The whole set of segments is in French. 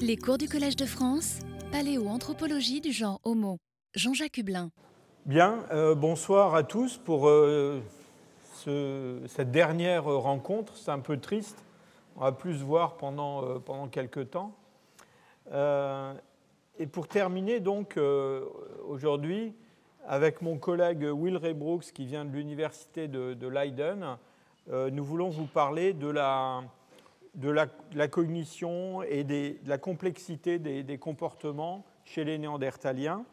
Les cours du Collège de France, paléoanthropologie du genre Homo. Jean-Jacques Hublin. Bien, euh, bonsoir à tous pour euh, cette dernière rencontre. C'est un peu triste. On va plus se voir pendant, euh, pendant quelques temps. et pour terminer, donc, aujourd'hui, avec mon collègue Will Ray Brooks, qui vient de l'université de, Leiden, nous voulons vous parler de la, de la, cognition et de la complexité des, comportements chez les néandertaliens.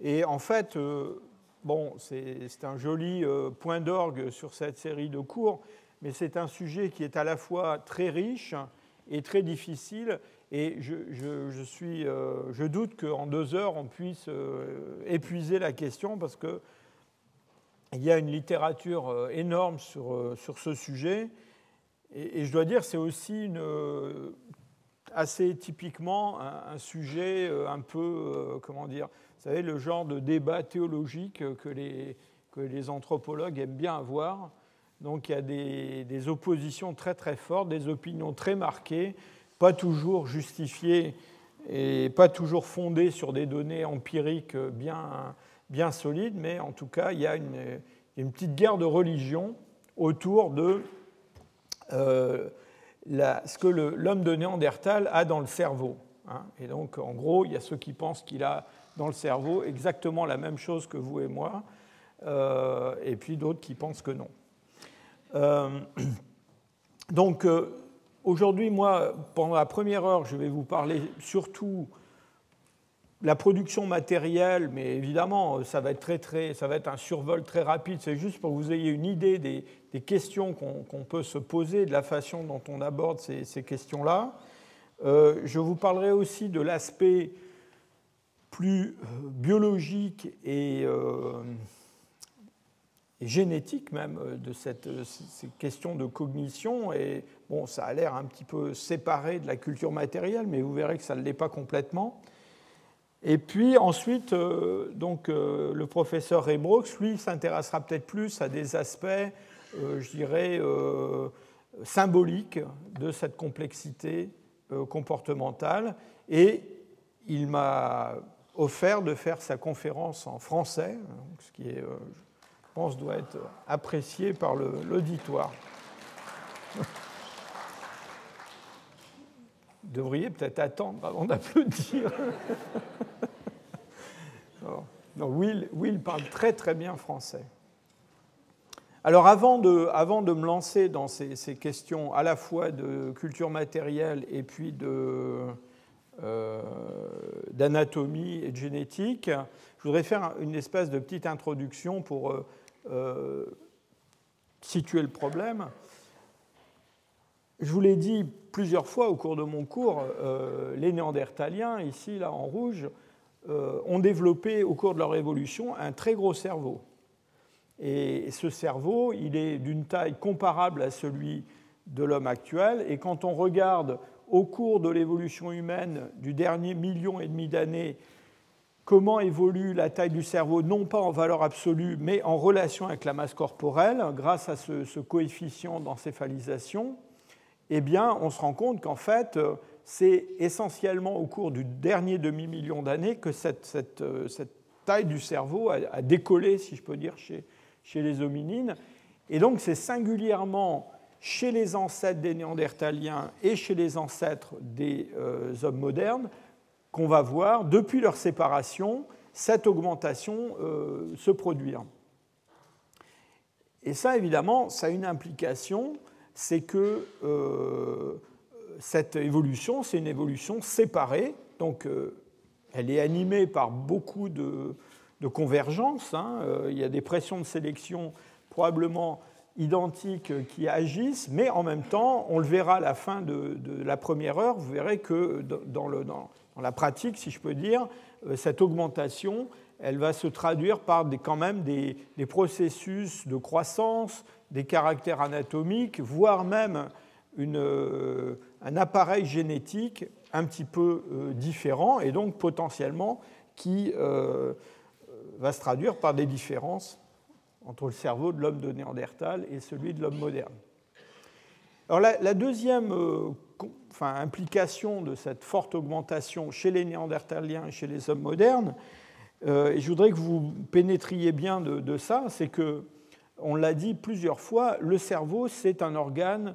Et en fait, euh, bon, c'est un joli euh, point d'orgue sur cette série de cours, mais c'est un sujet qui est à la fois très riche et très difficile. Et je, suis, euh, je doute qu'en deux heures, on puisse épuiser la question parce qu'il y a une littérature énorme sur, sur ce sujet. Et, je dois dire, c'est aussi une, euh, assez typiquement un, sujet euh, un peu, euh, comment dire, vous savez, le genre de débat théologique que les, que les anthropologues aiment bien avoir. Donc il y a des, oppositions très très fortes, des opinions très marquées, pas toujours justifiées et pas toujours fondées sur des données empiriques bien, bien solides, mais en tout cas il y a une, une petite guerre de religion autour de euh, ce que l'homme de Néandertal a dans le cerveau. Hein. Et donc, en gros, il y a ceux qui pensent qu'il a dans le cerveau exactement la même chose que vous et moi, euh, et puis d'autres qui pensent que non. Euh, donc, aujourd'hui, moi, pendant la première heure, je vais vous parler surtout la production matérielle, mais évidemment, ça va être, très, très, ça va être un survol très rapide. C'est juste pour que vous ayez une idée des, questions qu'on peut se poser, de la façon dont on aborde ces, questions-là. Euh, je vous parlerai aussi de l'aspect plus euh, biologique euh, et, génétique même de cette, ces questions de cognition. Et bon, ça a l'air un petit peu séparé de la culture matérielle, mais vous verrez que ça ne l'est pas complètement. Et puis ensuite, euh, donc, euh, le professeur Ray Brooks, lui, s'intéressera peut-être plus à des aspects, euh, je dirais, symboliques de cette complexité comportementale. Et il m'a offert de faire sa conférence en français, ce qui, je pense, doit être apprécié par l'auditoire. Devriez peut-être attendre avant d'applaudir. Will, Will, parle très très bien français. Alors avant de, avant de me lancer dans ces, questions à la fois de culture matérielle et puis euh, d'anatomie et de génétique, je voudrais faire une espèce de petite introduction pour euh, euh, situer le problème. Je vous l'ai dit plusieurs fois au cours de mon cours, euh, les Néandertaliens, ici, là, en rouge, euh, ont développé au cours de leur évolution un très gros cerveau. Et ce cerveau, il est d'une taille comparable à celui de l'homme actuel. Et quand on regarde au cours de l'évolution humaine du dernier million et demi d'années comment évolue la taille du cerveau, non pas en valeur absolue, mais en relation avec la masse corporelle, grâce à ce, ce coefficient d'encéphalisation, eh bien, on se rend compte qu'en fait, euh, c'est essentiellement au cours du dernier demi-million d'années que cette, euh, taille du cerveau a, décollé, si je peux dire, chez, les hominines. Et donc, c'est singulièrement chez les ancêtres des néandertaliens et chez les ancêtres des euh, hommes modernes qu'on va voir, depuis leur séparation, cette augmentation se produire. Et ça, évidemment, ça a une implication c'est que euh, cette évolution, c'est une évolution séparée, donc euh, elle est animée par beaucoup de, convergences. Hein. Euh, il y a des pressions de sélection probablement identiques qui agissent, mais en même temps, on le verra à la fin de, la première heure, vous verrez que dans, la pratique, si je peux dire, cette augmentation, elle va se traduire par quand même des, processus de croissance, des caractères anatomiques, voire même euh, un appareil génétique un petit peu euh, différent et donc potentiellement qui euh, va se traduire par des différences entre le cerveau de l'homme de Néandertal et celui de l'homme moderne. Alors la, deuxième implication de cette forte augmentation chez les Néandertaliens et chez les hommes modernes. Euh, et je voudrais que vous pénétriez bien de, ça, c'est que, on l'a dit plusieurs fois, le cerveau, c'est un organe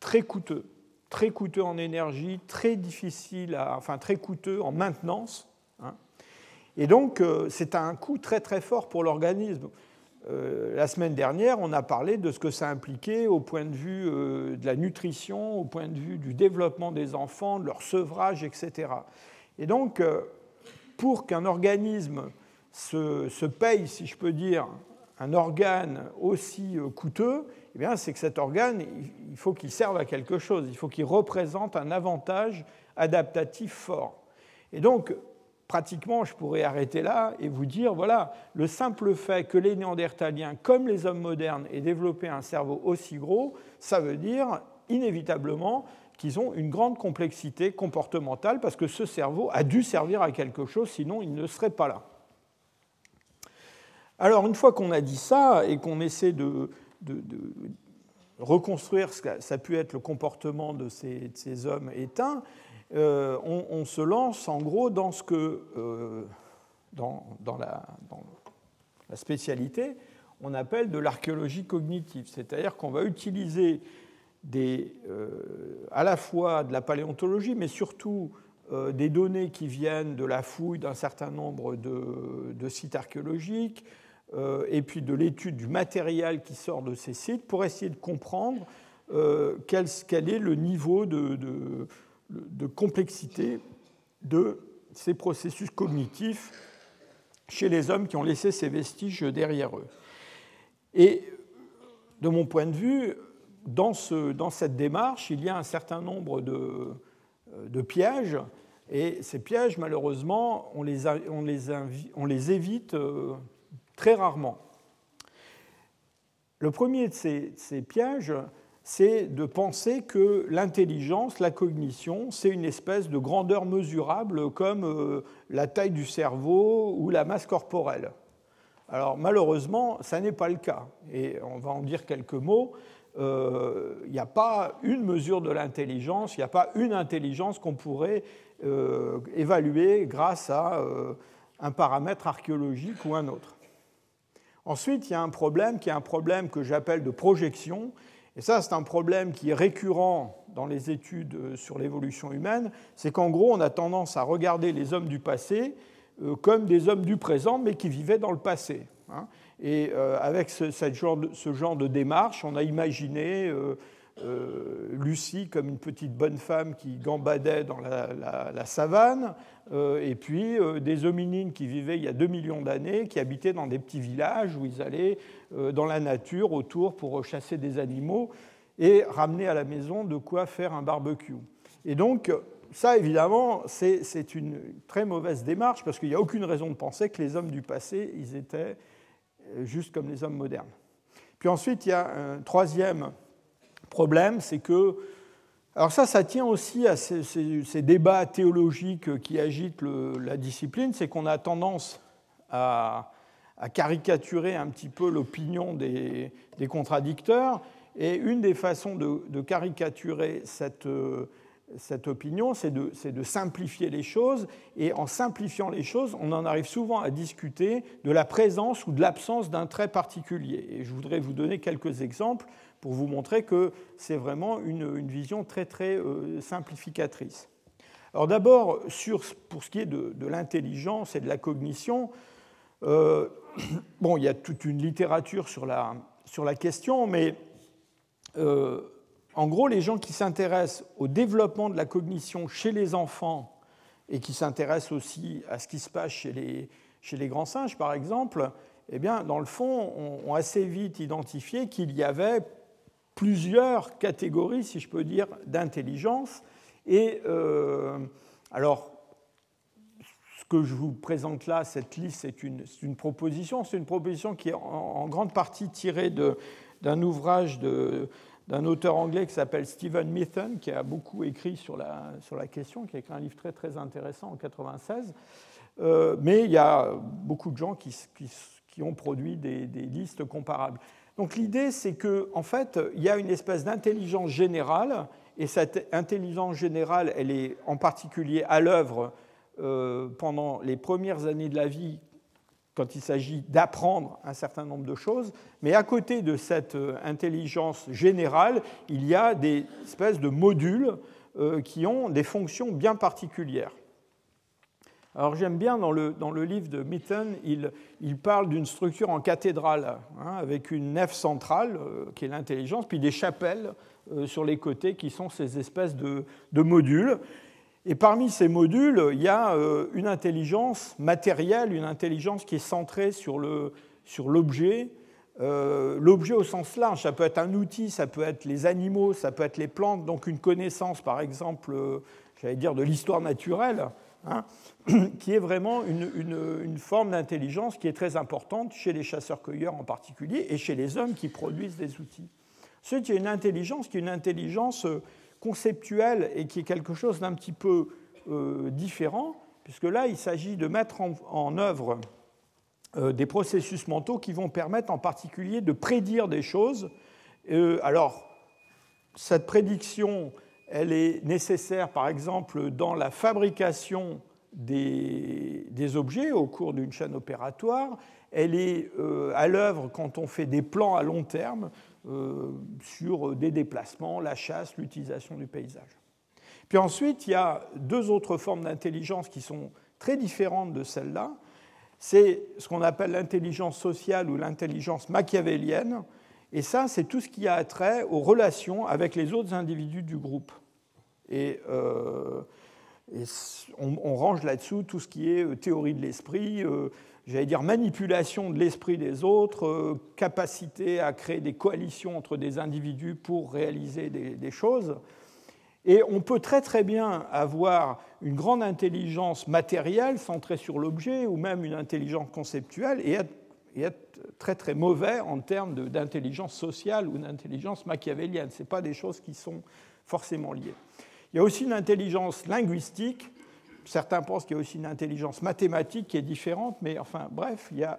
très coûteux, très coûteux en énergie, très difficile, à, enfin très coûteux en maintenance. Hein. Et donc, euh, c'est un coût très très fort pour l'organisme. Euh, la semaine dernière, on a parlé de ce que ça impliquait au point de vue de la nutrition, au point de vue du développement des enfants, de leur sevrage, etc. Et donc, pour qu'un organisme se, paye, si je peux dire, un organe aussi coûteux, eh bien, c'est que cet organe, il faut qu'il serve à quelque chose, il faut qu'il représente un avantage adaptatif fort. Et donc, pratiquement, je pourrais arrêter là et vous dire, voilà, le simple fait que les Néandertaliens, comme les hommes modernes, aient développé un cerveau aussi gros, ça veut dire inévitablement qu'ils ont une grande complexité comportementale parce que ce cerveau a dû servir à quelque chose, sinon il ne serait pas là. Alors, une fois qu'on a dit ça et qu'on essaie de, reconstruire ce que ça a pu être le comportement de ces, hommes éteints, euh, on, se lance en gros dans ce que, euh, dans, la, spécialité, on appelle de l'archéologie cognitive. C'est-à-dire qu'on va utiliser euh, à la fois de la paléontologie, mais surtout des données qui viennent de la fouille d'un certain nombre de, sites archéologiques, et puis de l'étude du matériel qui sort de ces sites, pour essayer de comprendre quel, est le niveau de complexité de ces processus cognitifs chez les hommes qui ont laissé ces vestiges derrière eux. Et de mon point de vue, dans, ce, dans cette démarche, il y a un certain nombre de, de pièges, et ces pièges, malheureusement, on les, évite euh, très rarement. Le premier de ces, ces pièges, c'est de penser que l'intelligence, la cognition, c'est une espèce de grandeur mesurable comme euh, la taille du cerveau ou la masse corporelle. Alors malheureusement, ça n'est pas le cas. Et on va en dire quelques mots. Euh, il n'y a pas une mesure de l'intelligence, il n'y a pas une intelligence qu'on pourrait euh, évaluer grâce à un paramètre archéologique ou un autre. Ensuite, il y a un problème qui est un problème que j'appelle de projection, et ça, c'est un problème qui est récurrent dans les études euh, sur l'évolution humaine, c'est qu'en gros, on a tendance à regarder les hommes du passé euh, comme des hommes du présent, mais qui vivaient dans le passé. Hein. Et euh, avec ce, genre de, démarche, on a imaginé euh, Lucie comme une petite bonne femme qui gambadait dans la, savane, euh, et puis euh, des hominines qui vivaient il y a 2 millions d'années, qui habitaient dans des petits villages où ils allaient dans la nature autour pour chasser des animaux et ramener à la maison de quoi faire un barbecue. Et donc, ça, évidemment, c'est une très mauvaise démarche parce qu'il n'y a aucune raison de penser que les hommes du passé, ils étaient juste comme les hommes modernes. Puis ensuite, il y a un troisième problème, c'est que. Alors, ça, ça tient aussi à ces, débats théologiques qui agitent la discipline, c'est qu'on a tendance à, caricaturer un petit peu l'opinion des, contradicteurs. Et une des façons de, caricaturer cette, cette opinion, c'est de, simplifier les choses. Et en simplifiant les choses, on en arrive souvent à discuter de la présence ou de l'absence d'un trait particulier. Et je voudrais vous donner quelques exemples pour vous montrer que c'est vraiment une, vision très très euh, simplificatrice. Alors d'abord, pour ce qui est de, l'intelligence et de la cognition, euh, bon, il y a toute une littérature sur la, sur la question, mais euh, en gros, les gens qui s'intéressent au développement de la cognition chez les enfants et qui s'intéressent aussi à ce qui se passe chez les, grands singes, par exemple, eh bien, dans le fond, ont assez vite identifié qu'il y avait plusieurs catégories, si je peux dire, d'intelligence. Et euh, alors, ce que je vous présente là, cette liste, c'est une, proposition. C'est une proposition qui est en, grande partie tirée d'un ouvrage d'un auteur anglais qui s'appelle Stephen Mithen, qui a beaucoup écrit sur la, sur la question, qui a écrit un livre très, très intéressant en 1996. Euh, mais il y a beaucoup de gens qui, qui, ont produit des, des listes comparables. Donc l'idée, c'est qu'en en fait, il y a une espèce d'intelligence générale et cette intelligence générale, elle est en particulier à l'œuvre euh, pendant les premières années de la vie, quand il s'agit d'apprendre un certain nombre de choses. Mais à côté de cette euh, intelligence générale, il y a des espèces de modules euh, qui ont des fonctions bien particulières. Alors j'aime bien dans le, dans le, livre de Mitten, il, il parle d'une structure en cathédrale, hein, avec une nef centrale, qui est l'intelligence, puis des chapelles sur les côtés, qui sont ces espèces de, de modules. Et parmi ces modules, il y a euh, une intelligence matérielle, une intelligence qui est centrée sur l'objet. Euh, l'objet au sens large, ça peut être un outil, ça peut être les animaux, ça peut être les plantes, donc une connaissance, par exemple, euh, j'allais dire de l'histoire naturelle, hein, qui est vraiment une, une forme d'intelligence qui est très importante chez les chasseurs-cueilleurs en particulier et chez les hommes qui produisent des outils. Ensuite, il y une intelligence qui est une intelligence conceptuel et qui est quelque chose d'un petit peu euh, différent, puisque là, il s'agit de mettre en, œuvre euh, des processus mentaux qui vont permettre en particulier de prédire des choses. Euh, alors, cette prédiction, elle est nécessaire, par exemple, dans la fabrication des, des objets au cours d'une chaîne opératoire. Elle est à l'œuvre quand on fait des plans à long terme. Euh, sur des déplacements, la chasse, l'utilisation du paysage. Puis ensuite, il y a deux autres formes d'intelligence qui sont très différentes de celle-là. C'est ce qu'on appelle l'intelligence sociale ou l'intelligence machiavélienne. Et ça, c'est tout ce qui a trait aux relations avec les autres individus du groupe. Et, euh, on, range là-dessous tout ce qui est euh, théorie de l'esprit, j'allais dire, manipulation de l'esprit des autres, euh, capacité à créer des coalitions entre des individus pour réaliser des, choses. Et on peut très très bien avoir une grande intelligence matérielle centrée sur l'objet ou même une intelligence conceptuelle et être, très très mauvais en termes d'intelligence sociale ou d'intelligence machiavélienne. Ce pas des choses qui sont forcément liées. Il y a aussi une intelligence linguistique certains pensent qu'il y a aussi une intelligence mathématique qui est différente, mais enfin bref, il y a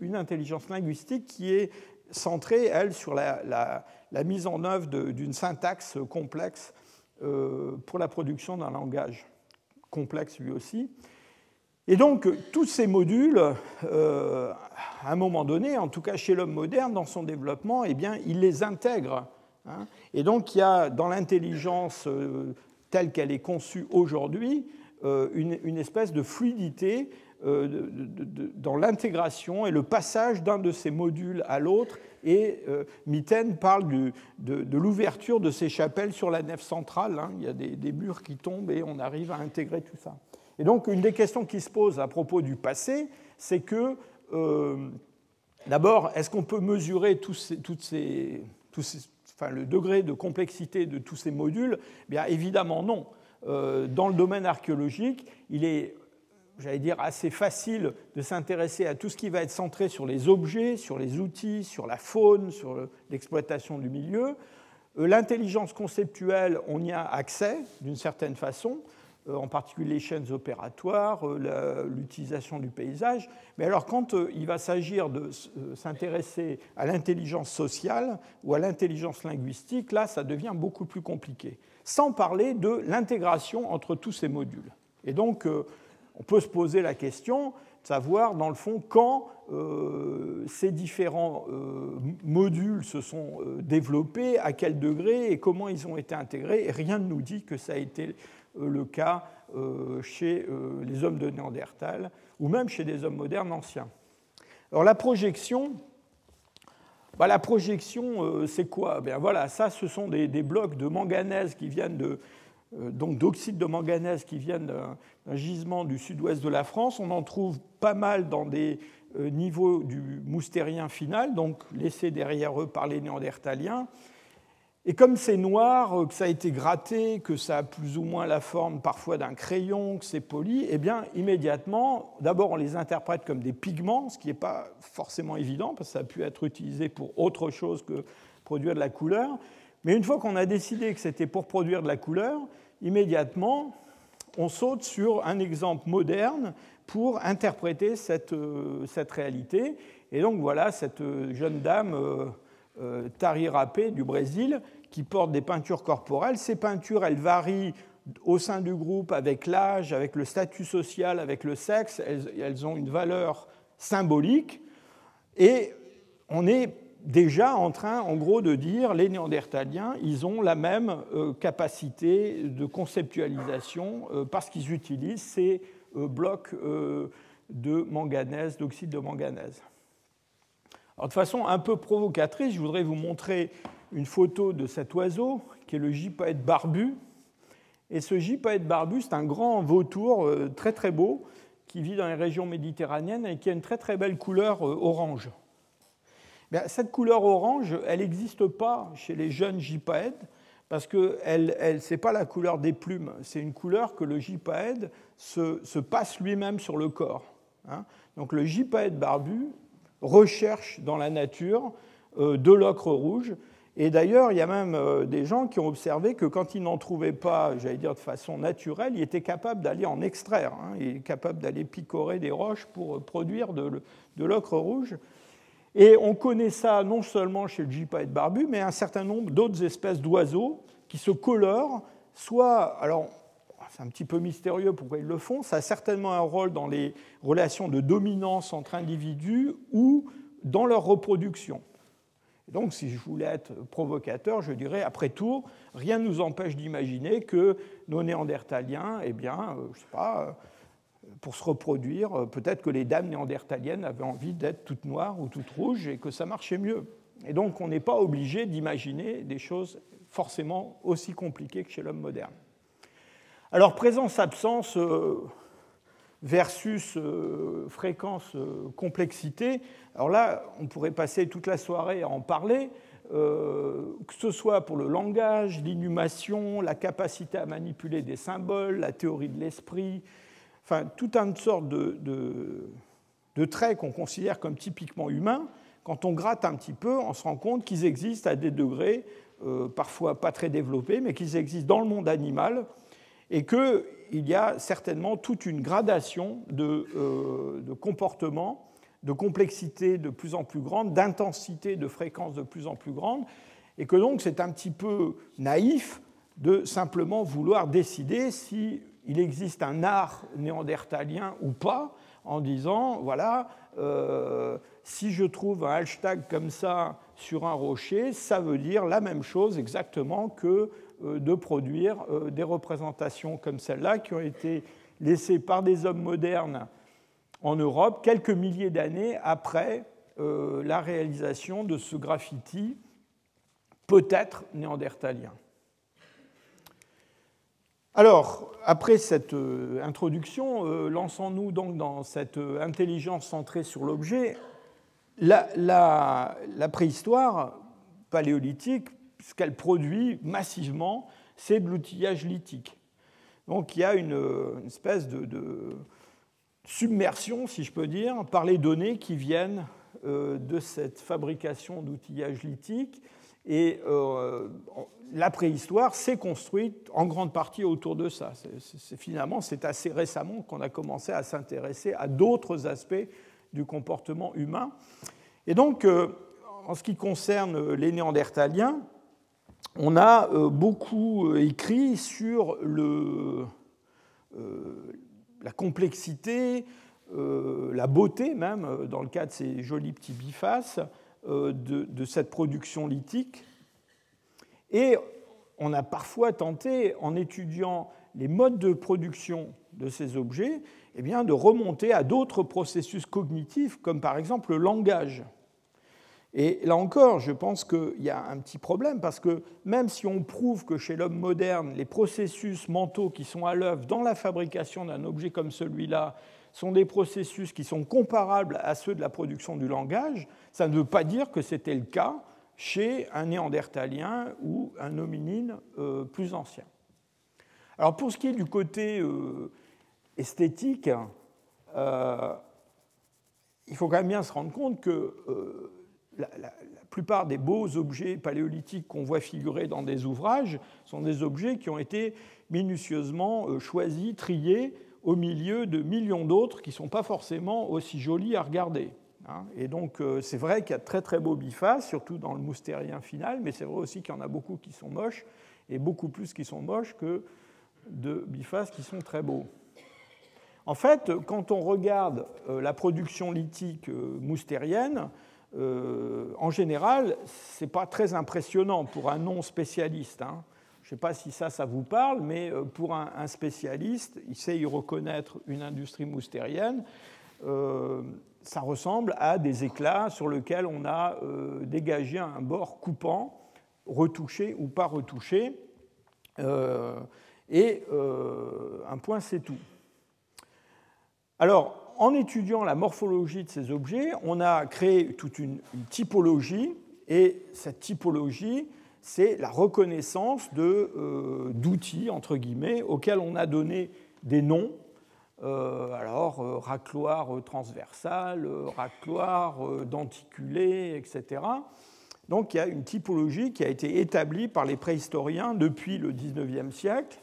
une intelligence linguistique qui est centrée, elle, sur la, mise en œuvre d'une syntaxe complexe euh, pour la production d'un langage complexe lui aussi. Et donc, tous ces modules, euh, à un moment donné, en tout cas chez l'homme moderne, dans son développement, eh bien, il les intègre. Hein. Et donc, il y a dans l'intelligence euh, telle qu'elle est conçue aujourd'hui, euh, une, espèce de fluidité euh, dans l'intégration et le passage d'un de ces modules à l'autre. Et euh, Mitten parle de, l'ouverture de ces chapelles sur la nef centrale. Hein. Il y a des, murs qui tombent et on arrive à intégrer tout ça. Et donc, une des questions qui se pose à propos du passé, c'est que, d'abord, est-ce qu'on peut mesurer le degré de complexité de tous ces modules? Bien évidemment non. Euh, dans le domaine archéologique, il est, j'allais dire, assez facile de s'intéresser à tout ce qui va être centré sur les objets, sur les outils, sur la faune, sur l'exploitation du milieu. Euh, l'intelligence conceptuelle, on y a accès d'une certaine façon, euh, en particulier les chaînes opératoires, l'utilisation du paysage. Mais alors quand il va s'agir de s'intéresser à l'intelligence sociale ou à l'intelligence linguistique, là, ça devient beaucoup plus compliqué sans parler de l'intégration entre tous ces modules. Et donc, euh, on peut se poser la question de savoir, dans le fond, quand euh, ces différents euh, modules se sont développés, à quel degré et comment ils ont été intégrés. Et rien ne nous dit que ça a été le cas chez les hommes de Néandertal ou même chez des hommes modernes anciens. Alors la projection, bah, la projection, euh, c'est quoi? Bien voilà, ça, ce sont des, blocs de manganèse qui viennent de, euh, donc d'oxyde de manganèse qui viennent d'un gisement du sud-ouest de la France. On en trouve pas mal dans des euh, niveaux du moustérien final, donc laissés derrière eux par les néandertaliens. Et comme c'est noir, euh, que ça a été gratté, que ça a plus ou moins la forme parfois d'un crayon, que c'est poli, eh bien immédiatement, d'abord on les interprète comme des pigments, ce qui n'est pas forcément évident, parce que ça a pu être utilisé pour autre chose que produire de la couleur. Mais une fois qu'on a décidé que c'était pour produire de la couleur, immédiatement on saute sur un exemple moderne pour interpréter cette, euh, cette réalité. Et donc voilà cette euh, jeune dame Tari Rapé du Brésil, qui portent des peintures corporelles. Ces peintures, elles varient au sein du groupe avec l'âge, avec le statut social, avec le sexe. Elles, ont une valeur symbolique. Et on est déjà en train, en gros, de dire les Néandertaliens, ils ont la même euh, capacité de conceptualisation euh, parce qu'ils utilisent ces euh, blocs de manganèse, d'oxyde de manganèse. Alors, de façon un peu provocatrice, je voudrais vous montrer une photo de cet oiseau qui est le gypaète barbu. Et ce gypaète barbu, c'est un grand vautour très très beau qui vit dans les régions méditerranéennes et qui a une très très belle couleur orange cette couleur orange, elle n'existe pas chez les jeunes gypaèdes parce que ce n'est pas la couleur des plumes, c'est une couleur que le gypaède se, passe lui-même sur le corps. Hein. Donc le gypaède barbu recherche dans la nature euh, de l'ocre rouge. Et d'ailleurs, il y a même euh, des gens qui ont observé que quand il n'en trouvait pas, j'allais dire de façon naturelle, il était capable d'aller en extraire. Hein. Il est capable d'aller picorer des roches pour produire de, de l'ocre rouge. Et on connaît ça non seulement chez le gypaète barbu, mais un certain nombre d'autres espèces d'oiseaux qui se colorent, soit, alors c'est un petit peu mystérieux pourquoi ils le font, ça a certainement un rôle dans les relations de dominance entre individus ou dans leur reproduction. Donc, si je voulais être provocateur, je dirais, après tout, rien ne nous empêche d'imaginer que nos néandertaliens, eh bien, euh, je sais pas, pour se reproduire, euh, peut-être que les dames néandertaliennes avaient envie d'être toutes noires ou toutes rouges et que ça marchait mieux. Et donc on n'est pas obligé d'imaginer des choses forcément aussi compliquées que chez l'homme moderne. Alors présence-absence euh, versus euh, fréquence-complexité, alors là on pourrait passer toute la soirée à en parler, que ce soit pour le langage, l'inhumation, la capacité à manipuler des symboles, la théorie de l'esprit, enfin, toute une sorte de, de, traits qu'on considère comme typiquement humains, quand on gratte un petit peu, on se rend compte qu'ils existent à des degrés euh, parfois pas très développés, mais qu'ils existent dans le monde animal, et qu'il y a certainement toute une gradation de, euh, de comportement, de complexité de plus en plus grande, d'intensité, de fréquence de plus en plus grande, et que donc c'est un petit peu naïf de simplement vouloir décider si existe un art néandertalien ou pas, en disant, voilà, euh, si je trouve un hashtag comme ça sur un rocher, ça veut dire la même chose exactement que de produire euh, des représentations comme celle-là qui ont été laissées par des hommes modernes en Europe quelques milliers d'années après la réalisation de ce graffiti peut-être néandertalien. Alors, après cette euh, introduction, euh, lançons-nous donc dans cette euh, intelligence centrée sur l'objet. La, préhistoire paléolithique, ce qu'elle produit massivement, c'est de l'outillage lithique. Donc il y a une, espèce de, submersion, si je peux dire, par les données qui viennent de cette fabrication d'outillage lithique. Et la préhistoire s'est construite en grande partie autour de ça. finalement, c'est assez récemment qu'on a commencé à s'intéresser à d'autres aspects du comportement humain. Et donc, euh, en ce qui concerne les Néandertaliens, on a euh, beaucoup euh, écrit sur le, la complexité, la beauté même, dans le cas de ces jolis petits bifaces, de, cette production lithique et on a parfois tenté, en étudiant les modes de production de ces objets, eh de remonter à d'autres processus cognitifs, comme par exemple le langage. Et là encore, je pense qu'il y a un petit problème, parce que même si on prouve que chez l'homme moderne, les processus mentaux qui sont à l'œuvre dans la fabrication d'un objet comme celui-là sont des processus qui sont comparables à ceux de la production du langage, ça ne veut pas dire que c'était le cas chez un néandertalien ou un hominine euh, plus ancien. Alors pour ce qui est du côté euh, esthétique, euh, il faut quand même bien se rendre compte que la, plupart des beaux objets paléolithiques qu'on voit figurer dans des ouvrages sont des objets qui ont été minutieusement choisis, triés au milieu de millions d'autres qui ne sont pas forcément aussi jolis à regarder. Hein. Et donc, euh, c'est vrai qu'il y a de très très beaux bifaces, surtout dans le moustérien final, mais c'est vrai aussi qu'il y en a beaucoup qui sont moches, et beaucoup plus qui sont moches que de bifaces qui sont très beaux. En fait, quand on regarde euh, la production lithique euh, en général, ce n'est pas très impressionnant pour un non-spécialiste. Hein. Je ne sais pas si ça, ça vous parle, mais pour un, spécialiste, il sait y reconnaître une industrie moustérienne ça ressemble à des éclats sur lesquels on a euh, dégagé un bord coupant, retouché ou pas retouché. Euh, et euh, un point, c'est tout. Alors, en étudiant la morphologie de ces objets, on a créé toute une, typologie, et cette typologie, c'est la reconnaissance d'outils, entre guillemets, auxquels on a donné des noms euh, alors, euh, racloir euh, transversal, racloir denticulé, etc. Donc il y a une typologie qui a été établie par les préhistoriens depuis le XIXe siècle.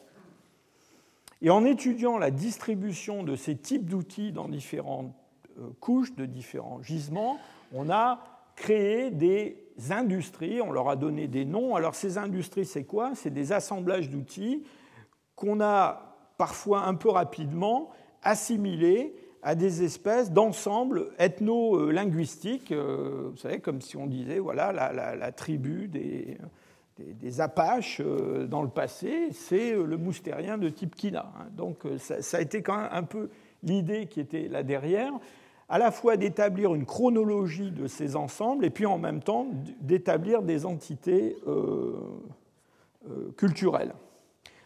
Et en étudiant la distribution de ces types d'outils dans différentes couches, de différents gisements, on a créé des industries, on leur a donné des noms. Alors ces industries, c'est quoi? C'est des assemblages d'outils qu'on a parfois un peu rapidement assimilés à des espèces d'ensembles ethno-linguistiques, euh, vous savez, comme si on disait, voilà, la, tribu des, des, Apaches euh, dans le passé, c'est le moustérien de type Kina. Hein. Donc euh, ça, a été quand même un peu l'idée qui était là derrière, à la fois d'établir une chronologie de ces ensembles et puis en même temps d'établir des entités culturelles.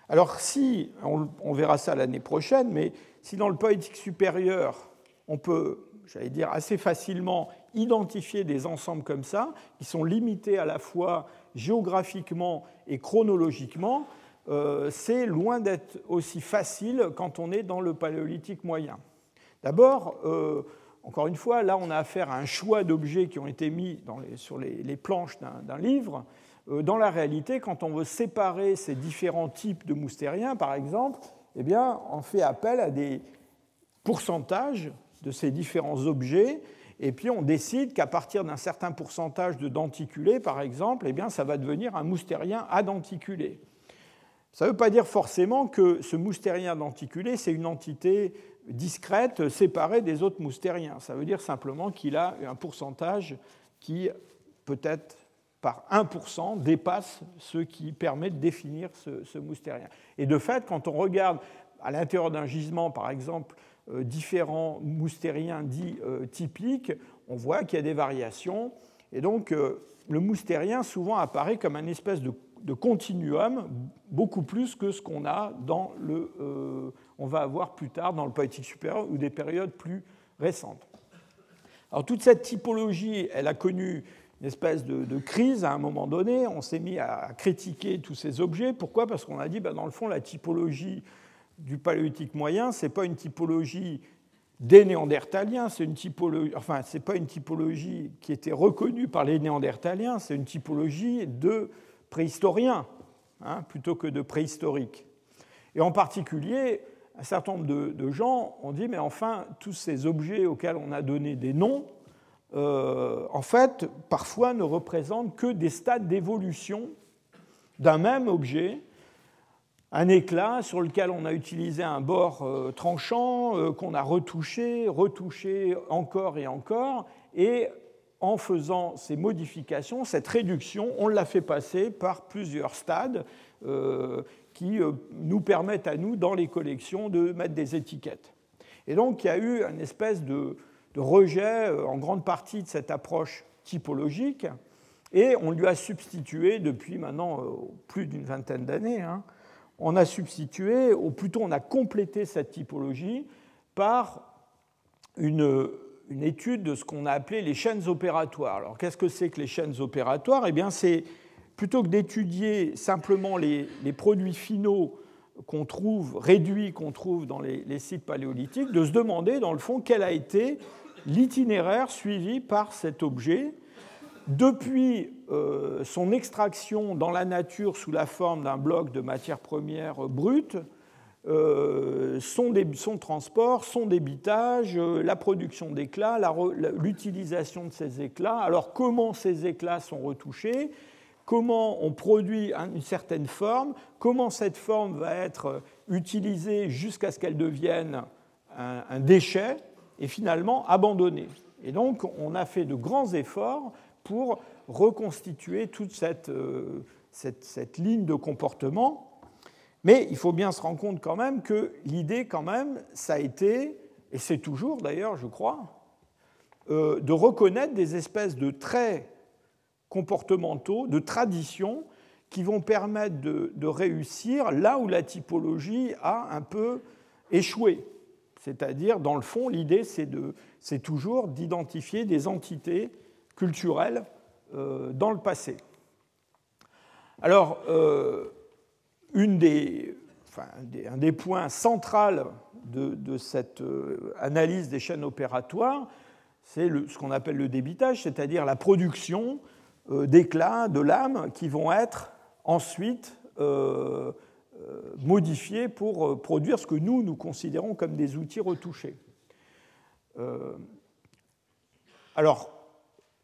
Alors si, on, verra ça l'année prochaine, mais si dans le poétique supérieur, on peut, j'allais dire, assez facilement identifier des ensembles comme ça, qui sont limités à la fois géographiquement et chronologiquement, euh, c'est loin d'être aussi facile quand on est dans le paléolithique moyen. D'abord, euh, encore une fois, là on a affaire à un choix d'objets qui ont été mis sur les planches d'un livre, euh, dans la réalité, quand on veut séparer ces différents types de moustériens, par exemple, eh bien, on fait appel à des pourcentages de ces différents objets, et puis on décide qu'à partir d'un certain pourcentage de denticulés, par exemple, eh bien, ça va devenir un moustérien adenticulé. Ça ne veut pas dire forcément que ce moustérien denticulé, c'est une entité discrète, séparée des autres moustériens. Ça veut dire simplement qu'il a un pourcentage qui peut-être par 1% dépasse ce qui permet de définir ce, moustérien. Et de fait, quand on regarde à l'intérieur d'un gisement, par exemple, différents moustériens dits euh, typiques, on voit qu'il y a des variations. Et donc, euh, le moustérien souvent apparaît comme un espèce de, continuum, beaucoup plus que ce qu'on a dans le. on va avoir plus tard dans le poétique supérieur ou des périodes plus récentes. Alors, toute cette typologie, elle a connu une espèce de, crise à un moment donné. On s'est mis à critiquer tous ces objets. Pourquoi? Parce qu'on a dit, ben, dans le fond, la typologie du paléolithique moyen, ce n'est pas une typologie des néandertaliens, c'est une typologie, enfin, c'est pas une typologie qui était reconnue par les néandertaliens, c'est une typologie de préhistoriens hein, plutôt que de préhistoriques. Et en particulier, un certain nombre de, gens ont dit, mais enfin, tous ces objets auxquels on a donné des noms, euh, en fait, parfois ne représentent que des stades d'évolution d'un même objet, un éclat sur lequel on a utilisé un bord euh, tranchant, euh, qu'on a retouché, retouché encore et encore, et en faisant ces modifications, cette réduction, on l'a fait passer par plusieurs stades qui nous permettent à nous, dans les collections, de mettre des étiquettes. Et donc il y a eu une espèce de, rejet euh, en grande partie de cette approche typologique, et on lui a substitué depuis maintenant euh, plus d'une vingtaine d'années, hein, on a substitué, ou plutôt on a complété cette typologie par une, étude de ce qu'on a appelé les chaînes opératoires. Alors qu'est-ce que c'est que les chaînes opératoires? Eh bien c'est plutôt que d'étudier simplement les, produits finaux qu'on trouve, réduits qu'on trouve dans les, sites paléolithiques, de se demander dans le fond quel a été l'itinéraire suivi par cet objet depuis euh, son extraction dans la nature sous la forme d'un bloc de matière première brute son, transport, son débitage, la production d'éclats, l'utilisation de ces éclats. Alors comment ces éclats sont retouchés? Comment on produit une certaine forme? Comment cette forme va être utilisée jusqu'à ce qu'elle devienne un déchet et finalement abandonnée? Et donc, on a fait de grands efforts pour reconstituer toute euh, cette, ligne de comportement. Mais il faut bien se rendre compte quand même que l'idée, quand même, ça a été, et c'est toujours d'ailleurs, je crois, euh, de reconnaître des espèces de traits comportementaux, de traditions, qui vont permettre de réussir là où la typologie a un peu échoué. C'est-à-dire, dans le fond, l'idée, c'est toujours d'identifier des entités culturelles euh, dans le passé. Alors, euh, un des points centraux de, cette euh, analyse des chaînes opératoires, c'est ce qu'on appelle le débitage, c'est-à-dire la production d'éclats, de lames qui vont être ensuite euh, modifiés pour produire ce que nous, nous considérons comme des outils retouchés. Alors,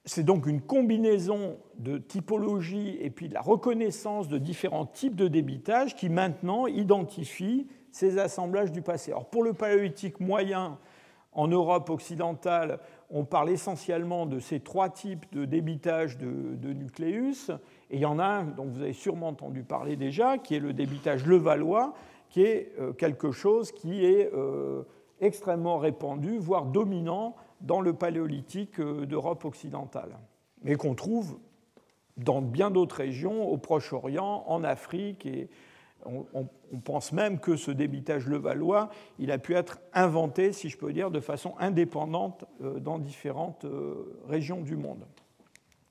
c'est donc une combinaison de typologie et puis de la reconnaissance de différents types de débitage qui maintenant identifient ces assemblages du passé. Alors pour le paléolithique moyen, en Europe occidentale, on parle essentiellement de ces trois types de débitage de, de nucléus. Et il y en a un dont vous avez sûrement entendu parler déjà, qui est le débitage levallois, qui est euh, quelque chose qui est euh, extrêmement répandu, voire dominant dans le paléolithique euh, d'Europe occidentale, mais qu'on trouve dans bien d'autres régions, au Proche-Orient, en Afrique. Et on, pense même que ce débitage levallois, il a pu être inventé, si je peux dire, de façon indépendante dans différentes régions du monde.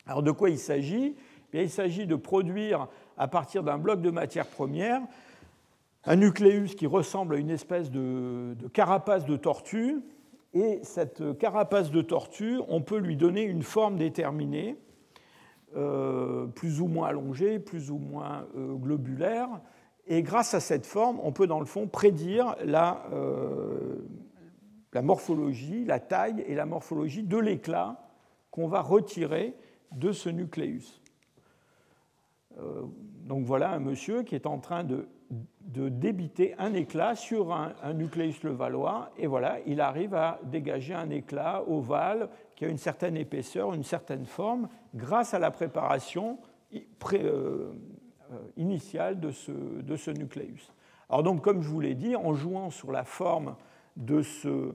Alors de quoi il s'agit? Il s'agit de produire à partir d'un bloc de matière première un nucléus qui ressemble à une espèce de, carapace de tortue. Et cette carapace de tortue, on peut lui donner une forme déterminée, euh, plus ou moins allongée, plus ou moins euh, globulaire. Et grâce à cette forme, on peut dans le fond prédire la, euh, la morphologie, la taille et la morphologie de l'éclat qu'on va retirer de ce nucléus. Donc voilà un monsieur qui est en train de, débiter un éclat sur un, nucléus levallois, et voilà, il arrive à dégager un éclat ovale qui a une certaine épaisseur, une certaine forme, grâce à la préparation euh, euh, initiale de ce, de ce nucléus. Alors donc, comme je vous l'ai dit, en jouant sur la forme de ce,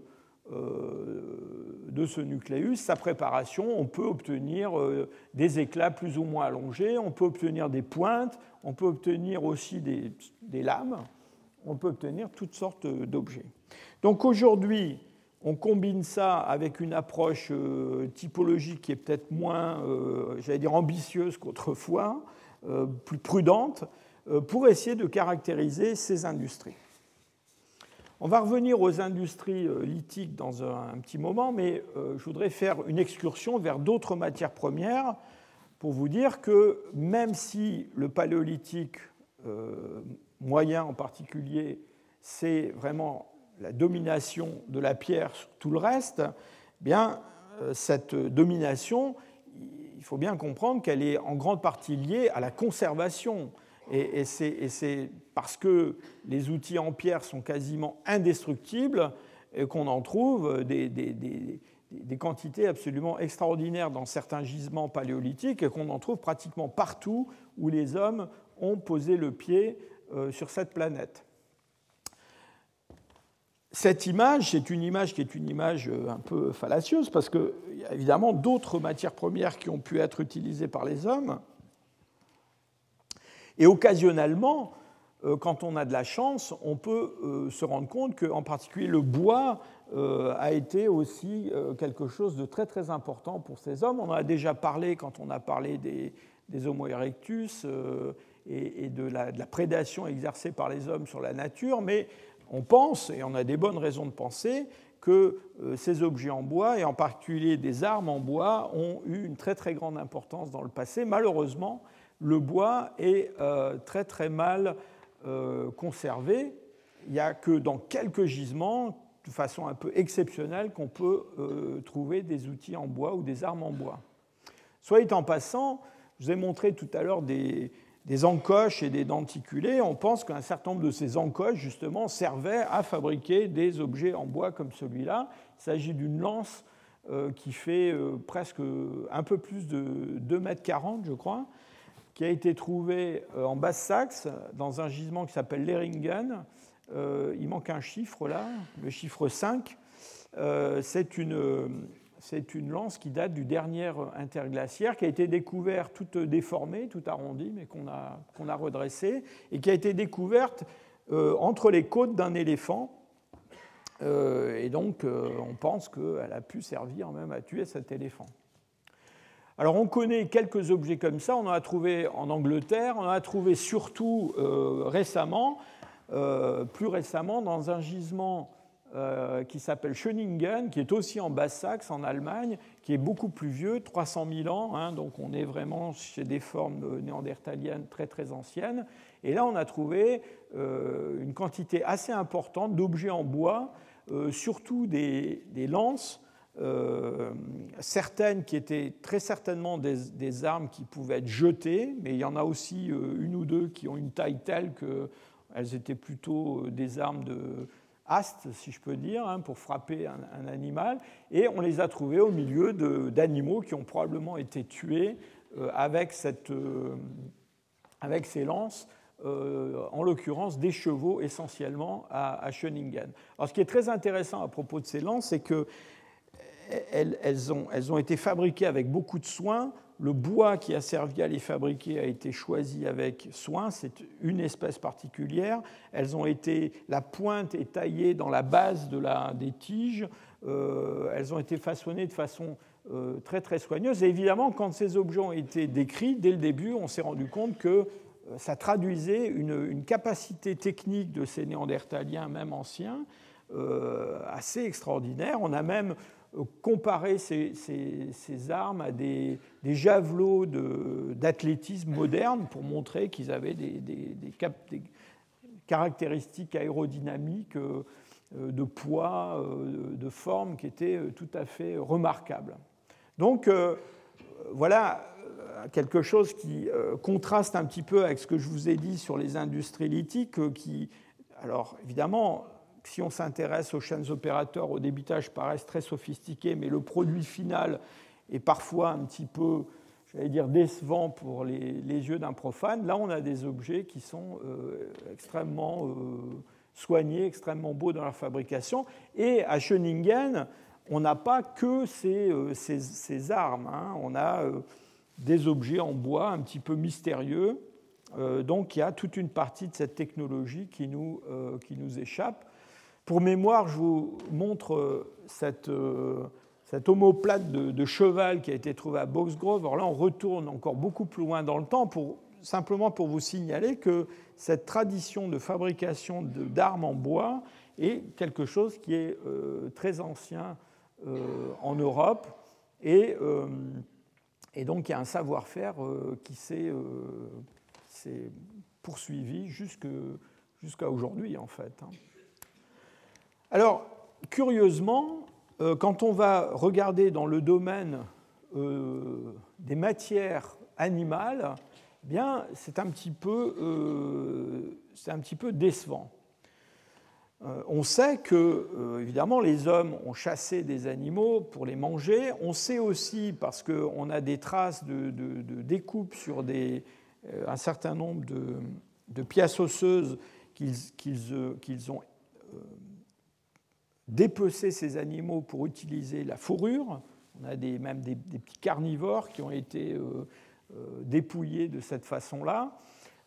de ce nucléus, sa préparation, on peut obtenir euh, des éclats plus ou moins allongés, on peut obtenir des pointes, on peut obtenir aussi des, lames, on peut obtenir toutes sortes d'objets. Donc aujourd'hui, on combine ça avec une approche euh, typologique qui est peut-être moins, j'allais dire, ambitieuse qu'autrefois, plus prudente, pour essayer de caractériser ces industries. On va revenir aux industries euh, lithiques dans un, petit moment, mais euh, je voudrais faire une excursion vers d'autres matières premières pour vous dire que même si le paléolithique euh, moyen en particulier, c'est vraiment la domination de la pierre sur tout le reste, eh bien cette domination, il faut bien comprendre qu'elle est en grande partie liée à la conservation et, c'est parce que les outils en pierre sont quasiment indestructibles qu'on en trouve des, quantités absolument extraordinaires dans certains gisements paléolithiques et qu'on en trouve pratiquement partout où les hommes ont posé le pied euh, sur cette planète. Cette image, c'est une image qui est une image euh, un peu fallacieuse parce qu'il y a évidemment d'autres matières premières qui ont pu être utilisées par les hommes. Et occasionnellement, euh, quand on a de la chance, on peut euh, se rendre compte qu'en particulier le bois euh, a été aussi quelque chose de très très important pour ces hommes. On en a déjà parlé quand on a parlé des, Homo erectus et, de, la, de, la, prédation exercée par les hommes sur la nature, mais on pense, et on a des bonnes raisons de penser, que ces objets en bois, et en particulier des armes en bois, ont eu une très très grande importance dans le passé. Malheureusement, le bois est euh, très très mal euh, conservé il n'y a que dans quelques gisements, de façon un peu exceptionnelle, qu'on peut trouver des outils en bois ou des armes en bois. Soit en passant, je vous ai montré tout à l'heure des, des encoches et des denticulés, on pense qu'un certain nombre de ces encoches, justement, servaient à fabriquer des objets en bois comme celui-là. Il s'agit d'une lance euh, qui fait euh, presque un peu plus de 2,40 m, je crois, qui a été trouvée euh, en Basse-Saxe, dans un gisement qui s'appelle Leringen. il manque un chiffre là, le chiffre 5. C'est une une lance qui date du dernier interglaciaire, qui a été découverte toute déformée, toute arrondie, mais qu'on a, qu'on a redressée, et qui a été découverte euh, entre les côtes d'un éléphant. Euh, et donc, euh, on pense qu'elle a pu servir même à tuer cet éléphant. Alors, on connaît quelques objets comme ça. On en a trouvé en Angleterre, on en a trouvé surtout récemment, plus récemment, dans un gisement euh, qui s'appelle Schöningen, qui est aussi en Basse-Saxe, en Allemagne, qui est beaucoup plus vieux, 300 000 ans, hein, donc on est vraiment chez des formes néandertaliennes très très anciennes. Et là, on a trouvé euh, une quantité assez importante d'objets en bois, euh, surtout des, lances, certaines qui étaient très certainement des, armes qui pouvaient être jetées, mais il y en a aussi une ou deux qui ont une taille telle qu'elles étaient plutôt des armes de astes, si je peux dire, hein, pour frapper un, animal, et on les a trouvés au milieu d'animaux qui ont probablement été tués euh, avec, euh, ces lances, euh, en l'occurrence des chevaux essentiellement à, à, Schöningen. Alors ce qui est très intéressant à propos de ces lances, c'est qu'elles elles ont, été fabriquées avec beaucoup de soin, le bois qui a servi à les fabriquer a été choisi avec soin, c'est une espèce particulière. Elles ont été, la pointe est taillée dans la base de la, des tiges. Euh, elles ont été façonnées de façon euh, très très soigneuse. Et évidemment, quand ces objets ont été décrits, dès le début, on s'est rendu compte que euh, ça traduisait une, capacité technique de ces néandertaliens, même anciens, assez extraordinaire. On a même comparer ces, armes à des, javelots d'athlétisme moderne pour montrer qu'ils avaient des, caractéristiques aérodynamiques, euh, de poids, euh, de forme qui étaient euh, tout à fait remarquables. Donc voilà quelque chose qui contraste un petit peu avec ce que je vous ai dit sur les industries lithiques, qui, alors évidemment, si on s'intéresse aux chaînes opérateurs, au débitage paraissent très sophistiqués, mais le produit final est parfois un petit peu, j'allais dire, décevant pour les, yeux d'un profane. Là, on a des objets qui sont euh, extrêmement euh, soignés, extrêmement beaux dans leur fabrication. Et à Schöningen, on n'a pas que ces, euh, armes. Hein. On a des objets en bois un petit peu mystérieux. donc il y a toute une partie de cette technologie qui nous, qui nous échappe. Pour mémoire, je vous montre euh, cette, euh, cette omoplate de, cheval qui a été trouvée à Boxgrove. Alors là, on retourne encore beaucoup plus loin dans le temps, simplement pour vous signaler que cette tradition de fabrication d'armes en bois est quelque chose qui est euh, très ancien en Europe. Et, et, donc, il y a un savoir-faire qui s'est poursuivi jusqu'à aujourd'hui, en fait. Alors, curieusement, euh, quand on va regarder dans le domaine euh, des matières animales, eh bien, c'est un, petit peu, euh, décevant. on sait que, évidemment, les hommes ont chassé des animaux pour les manger. On sait aussi, parce qu'on a des traces de, découpe sur des, un certain nombre de, pièces osseuses qu'ils ont dépecer ces animaux pour utiliser la fourrure. On a même des, petits carnivores qui ont été euh, euh, dépouillés de cette façon-là.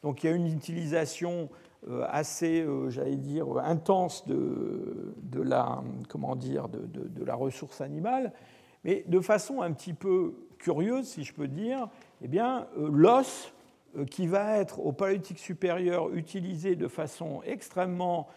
Donc il y a une utilisation euh, assez, j'allais dire, intense de, la, comment dire, de, la ressource animale, mais de façon un petit peu curieuse, si je peux dire, eh bien, l'os qui va être au paléolithique supérieur utilisé de façon extrêmement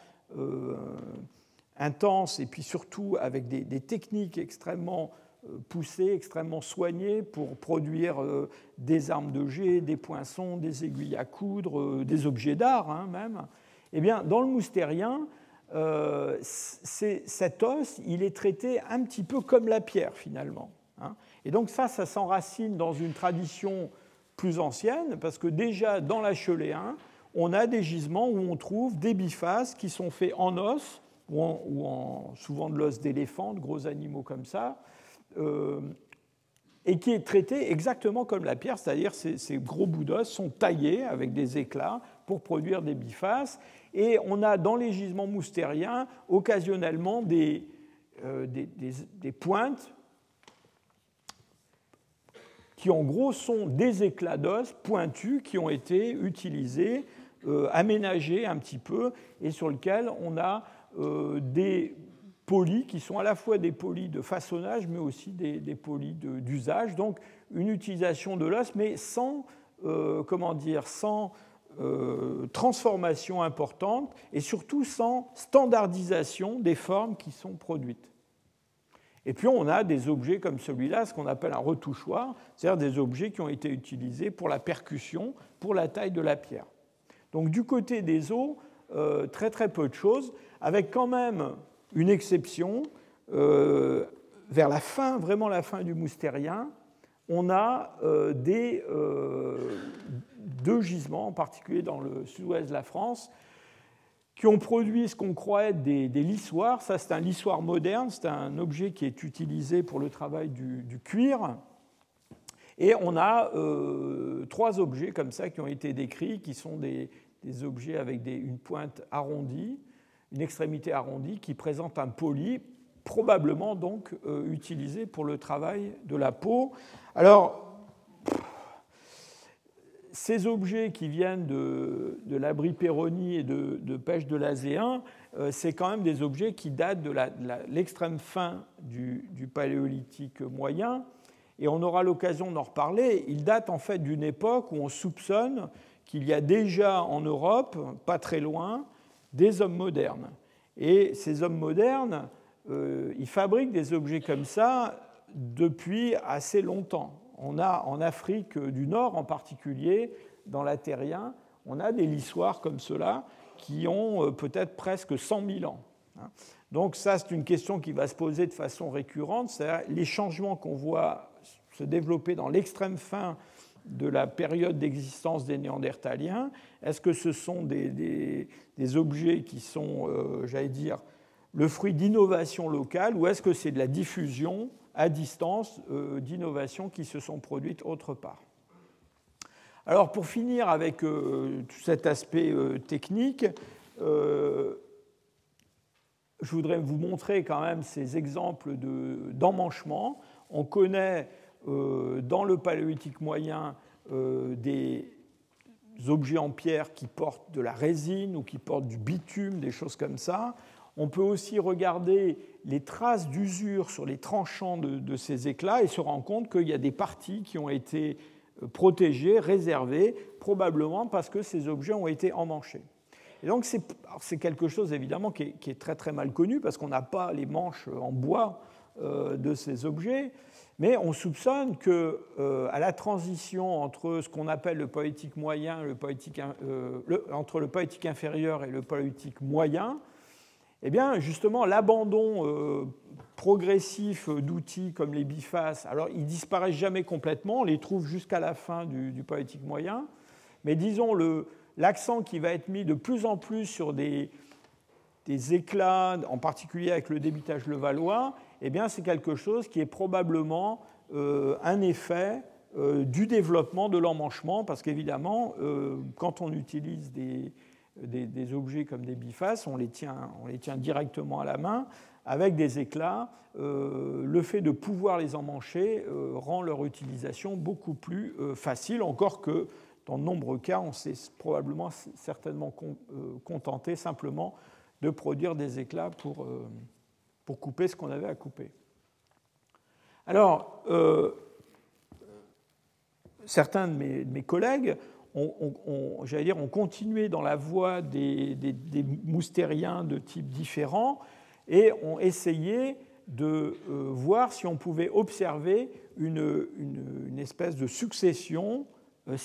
intense et puis surtout avec des, techniques extrêmement euh, poussées, extrêmement soignées pour produire euh, des armes de jet, des poinçons, des aiguilles à coudre, euh, des objets d'art hein, même, eh bien, dans le moustérien, cet os, il est traité un petit peu comme la pierre finalement. Hein. Et donc ça, ça s'enracine dans une tradition plus ancienne, parce que déjà dans l'Acheléen, on a des gisements où on trouve des bifaces qui sont faits en os, ou en, souvent de l'os d'éléphant, de gros animaux comme ça, euh, et qui est traité exactement comme la pierre, c'est-à-dire ces, ces gros bouts d'os sont taillés avec des éclats pour produire des bifaces. Et on a dans les gisements moustériens occasionnellement des, euh, des pointes qui en gros sont des éclats d'os pointus qui ont été utilisés, euh, aménagés un petit peu, et sur lesquels on a des polis qui sont à la fois des polis de façonnage, mais aussi des, polis d'usage. Donc une utilisation de l'os, mais sans, euh, comment dire, sans transformation importante et surtout sans standardisation des formes qui sont produites. Et puis on a des objets comme celui-là, ce qu'on appelle un retouchoir, c'est-à-dire des objets qui ont été utilisés pour la percussion, pour la taille de la pierre. Donc du côté des os, euh, très très peu de choses, avec quand même une exception. Euh, vers la fin, vraiment la fin du moustérien, on a euh, des, deux gisements, en particulier dans le sud-ouest de la France, qui ont produit ce qu'on croit être des, lissoirs. Ça, c'est un lissoir moderne, c'est un objet qui est utilisé pour le travail du, cuir. Et on a euh, trois objets comme ça qui ont été décrits, qui sont des, objets avec une pointe arrondie, une extrémité arrondie, qui présentent un poli, probablement donc euh, utilisé pour le travail de la peau. Alors, ces objets qui viennent de, de l'abri Péronie et de, pêche de l'Azéen, euh, c'est quand même des objets qui datent de l'extrême fin du, paléolithique moyen. Et on aura l'occasion d'en reparler. Ils datent en fait d'une époque où on soupçonne qu'il y a déjà en Europe, pas très loin, des hommes modernes. Et ces hommes modernes, euh, ils fabriquent des objets comme ça depuis assez longtemps on a en Afrique du Nord en particulier, dans l'Atérien, on a des lissoirs comme cela qui ont euh, peut-être presque 100 000 ans. Hein. Donc ça, c'est une question qui va se poser de façon récurrente, c'est les changements qu'on voit se développer dans l'extrême fin de la période d'existence des Néandertaliens. Est-ce que ce sont des, objets qui sont, euh, j'allais dire, le fruit d'innovation locale ou est-ce que c'est de la diffusion à distance euh, d'innovations qui se sont produites autre part? Alors pour finir avec euh, tout cet aspect technique, je voudrais vous montrer quand même ces exemples d'emmanchement. On connaît dans le paléolithique moyen des objets en pierre qui portent de la résine ou qui portent du bitume, des choses comme ça. On peut aussi regarder les traces d'usure sur les tranchants de, ces éclats et se rendre compte qu'il y a des parties qui ont été euh, protégées, réservées, probablement parce que ces objets ont été emmanchés. Et donc c'est quelque chose évidemment qui est, très très mal connu parce qu'on n'a pas les manches en bois euh, de ces objets, mais on soupçonne que euh, à la transition entre ce qu'on appelle le poétique moyen, poétique, entre le poétique inférieur et le poétique moyen, eh bien, justement, l'abandon euh, progressif d'outils comme les bifaces, alors ils disparaissent jamais complètement, on les trouve jusqu'à la fin du, poétique moyen, mais disons l'accent qui va être mis de plus en plus sur des, éclats, en particulier avec le débitage levallois, eh bien, c'est quelque chose qui est probablement euh, un effet euh, du développement de l'emmanchement, parce qu'évidemment, quand on utilise des, des, objets comme des bifaces, on les, tient, on les tient directement à la main avec des éclats. Euh, le fait de pouvoir les emmancher euh, rend leur utilisation beaucoup plus euh, facile, encore que dans de nombreux cas, on s'est probablement certainement contenté simplement de produire des éclats pour, pour couper ce qu'on avait à couper. Alors, certains de mes, collègues on, j'allais dire, on continuait dans la voie des, moustériens de type différent et on essayait de euh, voir si on pouvait observer une, espèce de succession euh,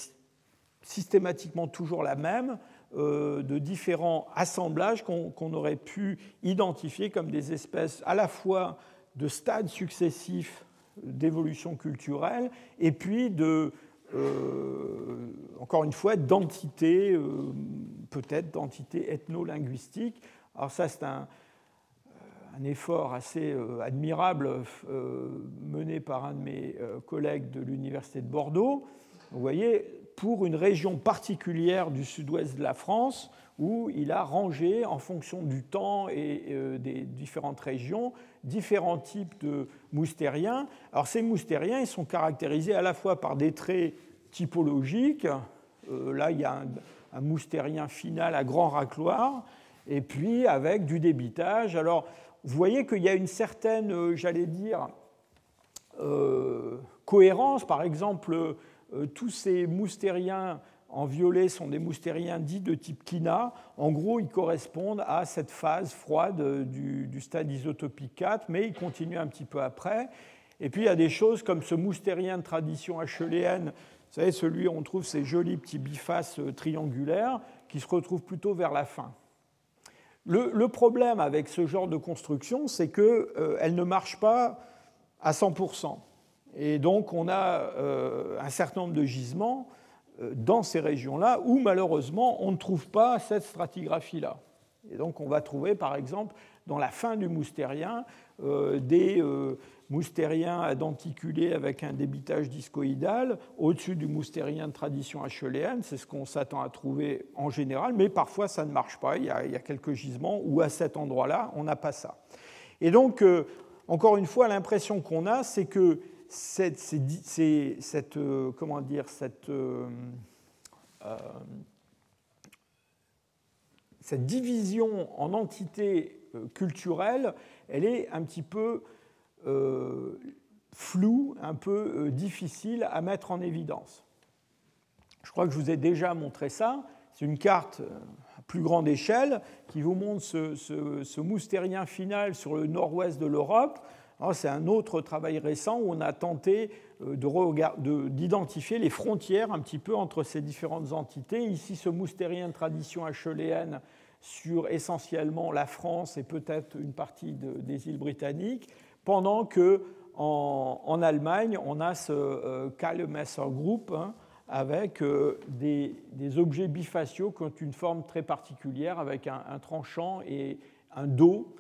systématiquement toujours la même de différents assemblages qu'on aurait pu identifier comme des espèces à la fois de stades successifs d'évolution culturelle et puis de, euh, encore une fois, d'entités, euh, peut-être d'entités ethno-linguistiques. Alors ça, c'est un, effort assez euh, admirable mené par un de mes collègues de l'Université de Bordeaux. Vous voyez, pour une région particulière du sud-ouest de la France, où il a rangé, en fonction du temps et des différentes régions, différents types de moustériens. Alors ces moustériens, ils sont caractérisés à la fois par des traits typologiques. Euh, là, il y a un, moustérien final à grand racloir, et puis avec du débitage. Alors, vous voyez qu'il y a une certaine, euh, j'allais dire, euh, cohérence. Par exemple, tous ces moustériens en violet sont des moustériens dits de type Kina. En gros, ils correspondent à cette phase froide du, stade isotopique 4, mais ils continuent un petit peu après. Et puis il y a des choses comme ce moustérien de tradition acheuléenne, vous savez, celui où on trouve ces jolis petits bifaces euh, triangulaires qui se retrouvent plutôt vers la fin. Le, problème avec ce genre de construction, c'est qu'elle euh, ne marche pas à 100%. Et donc on a euh, un certain nombre de gisements euh, dans ces régions-là où malheureusement on ne trouve pas cette stratigraphie-là. Et donc on va trouver par exemple dans la fin du moustérien euh, des euh, moustériens à denticulés avec un débitage discoïdal au-dessus du moustérien de tradition acheuléenne, c'est ce qu'on s'attend à trouver en général, mais parfois ça ne marche pas, il y a quelques gisements où à cet endroit-là on n'a pas ça. Et donc encore une fois l'impression qu'on a c'est que cette, cette, euh, comment dire, cette, euh, euh, cette division en entités culturelles, elle est un petit peu floue, un peu difficile à mettre en évidence. Je crois que je vous ai déjà montré ça. C'est une carte à plus grande échelle qui vous montre ce, moustérien final sur le nord-ouest de l'Europe. Ah, c'est un autre travail récent où on a tenté euh, d'identifier les frontières un petit peu entre ces différentes entités. Ici, ce moustérien de tradition acheuléenne sur essentiellement la France et peut-être une partie des îles britanniques, pendant que en, Allemagne, on a ce euh, Kallemesser Group hein, avec euh, des, objets bifaciaux qui ont une forme très particulière, avec un, tranchant et un dos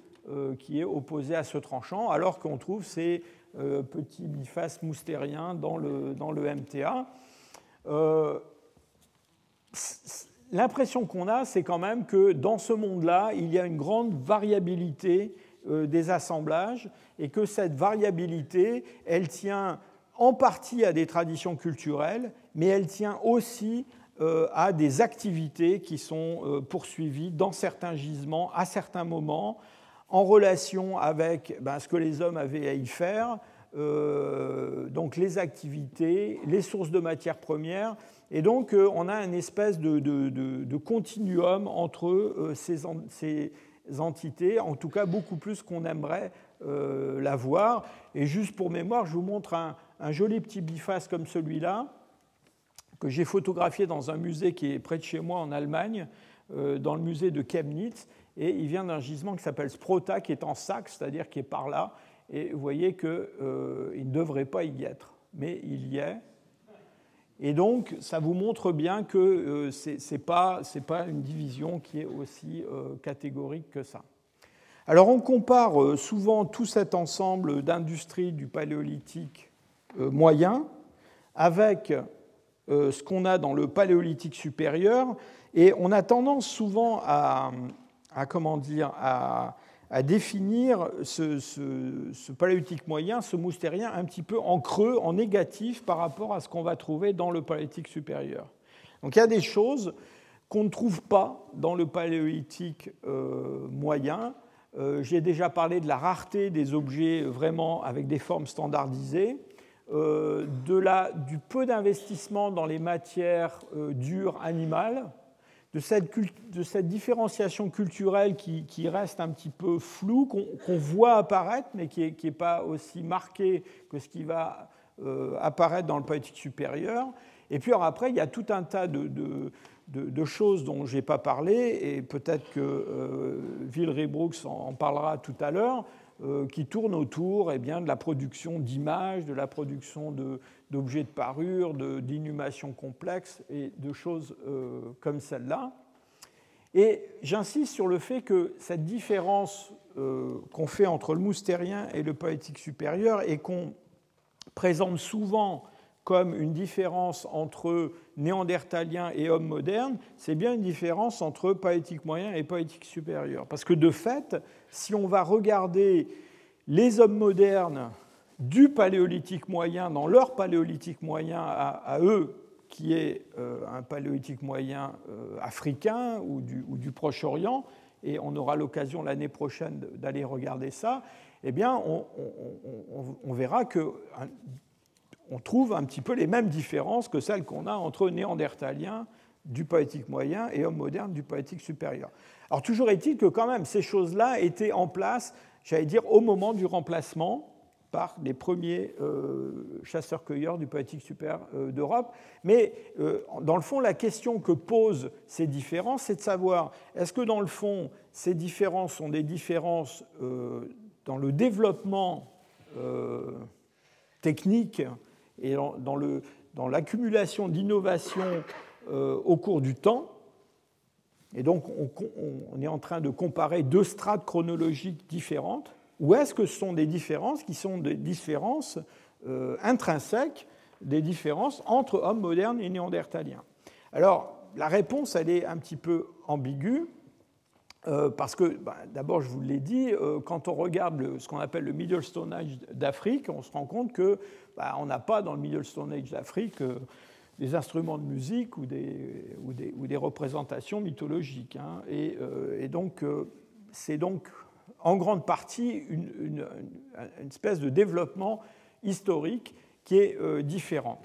qui est opposé à ce tranchant, alors qu'on trouve ces euh, petits bifaces moustériens dans le, dans le MTA. Euh, l'impression qu'on a, c'est quand même que dans ce monde-là, il y a une grande variabilité des assemblages et que cette variabilité, elle tient en partie à des traditions culturelles, mais elle tient aussi à des activités qui sont poursuivies dans certains gisements à certains moments, en relation avec ben, ce que les hommes avaient à y faire, euh, donc les activités, les sources de matières premières. Et donc, euh, on a une espèce de, continuum entre euh, ces, entités, en tout cas beaucoup plus qu'on aimerait l'avoir. Et juste pour mémoire, je vous montre un, un joli petit biface comme celui-là, que j'ai photographié dans un musée qui est près de chez moi en Allemagne, dans le musée de Chemnitz et il vient d'un gisement qui s'appelle Sprota, qui est en Saxe, c'est-à-dire qui est par là, et vous voyez qu'il euh, ne devrait pas y être, mais il y est. Et donc, ça vous montre bien que euh, ce n'est pas, pas, une division qui est aussi euh, catégorique que ça. Alors, on compare euh, souvent tout cet ensemble d'industries du paléolithique moyen avec ce qu'on a dans le paléolithique supérieur, et on a tendance souvent à, à, comment dire, à, définir ce, paléolithique moyen, ce moustérien, un petit peu en creux, en négatif par rapport à ce qu'on va trouver dans le paléolithique supérieur. Donc il y a des choses qu'on ne trouve pas dans le paléolithique euh, moyen. Euh, j'ai déjà parlé de la rareté des objets vraiment avec des formes standardisées, euh, de la, du peu d'investissement dans les matières dures animales, de cette, de différenciation culturelle qui, reste un petit peu floue, qu'on voit apparaître, mais qui n'est est pas aussi marquée que ce qui va euh, apparaître dans le poétique supérieur. Et puis après, il y a tout un tas de, de, choses dont je n'ai pas parlé, et peut-être que euh, Brooks en, parlera tout à l'heure, euh, qui tournent autour eh bien, de la production d'images, de la production d'objets de, parure, d'inhumations complexes et de choses euh, comme celle-là. Et j'insiste sur le fait que cette différence euh, qu'on fait entre le moustérien et le poétique supérieur et qu'on présente souvent comme une différence entre néandertalien et homme moderne, c'est bien une différence entre poétique moyen et poétique supérieur. Parce que de fait, si on va regarder les hommes modernes du paléolithique moyen dans leur paléolithique moyen à, eux, qui est euh, un paléolithique moyen euh, africain ou du, Proche-Orient, et on aura l'occasion l'année prochaine d'aller regarder ça, eh bien, on, on verra que on trouve un petit peu les mêmes différences que celles qu'on a entre néandertaliens du poétique moyen et hommes modernes du poétique supérieur. Alors toujours est-il que quand même ces choses-là étaient en place, j'allais dire, au moment du remplacement par les premiers euh, chasseurs-cueilleurs du poétique supérieur euh, d'Europe. Mais euh, dans le fond, la question que posent ces différences, c'est de savoir, est-ce que dans le fond, ces différences sont des différences dans le développement technique et dans l'accumulation d'innovations euh, au cours du temps? Et donc, on, est en train de comparer deux strates chronologiques différentes. Ou est-ce que ce sont des différences qui sont des différences euh, intrinsèques, des différences entre hommes modernes et néandertaliens? Alors, la réponse, elle est un petit peu ambiguë. Euh, parce que, bah, d'abord, je vous l'ai dit, euh, quand on regarde ce qu'on appelle le Middle Stone Age d'Afrique, on se rend compte que bah, on n'a pas dans le Middle Stone Age d'Afrique des instruments de musique ou des, représentations mythologiques. Hein. Et, donc, c'est donc en grande partie une, espèce de développement historique qui est différent.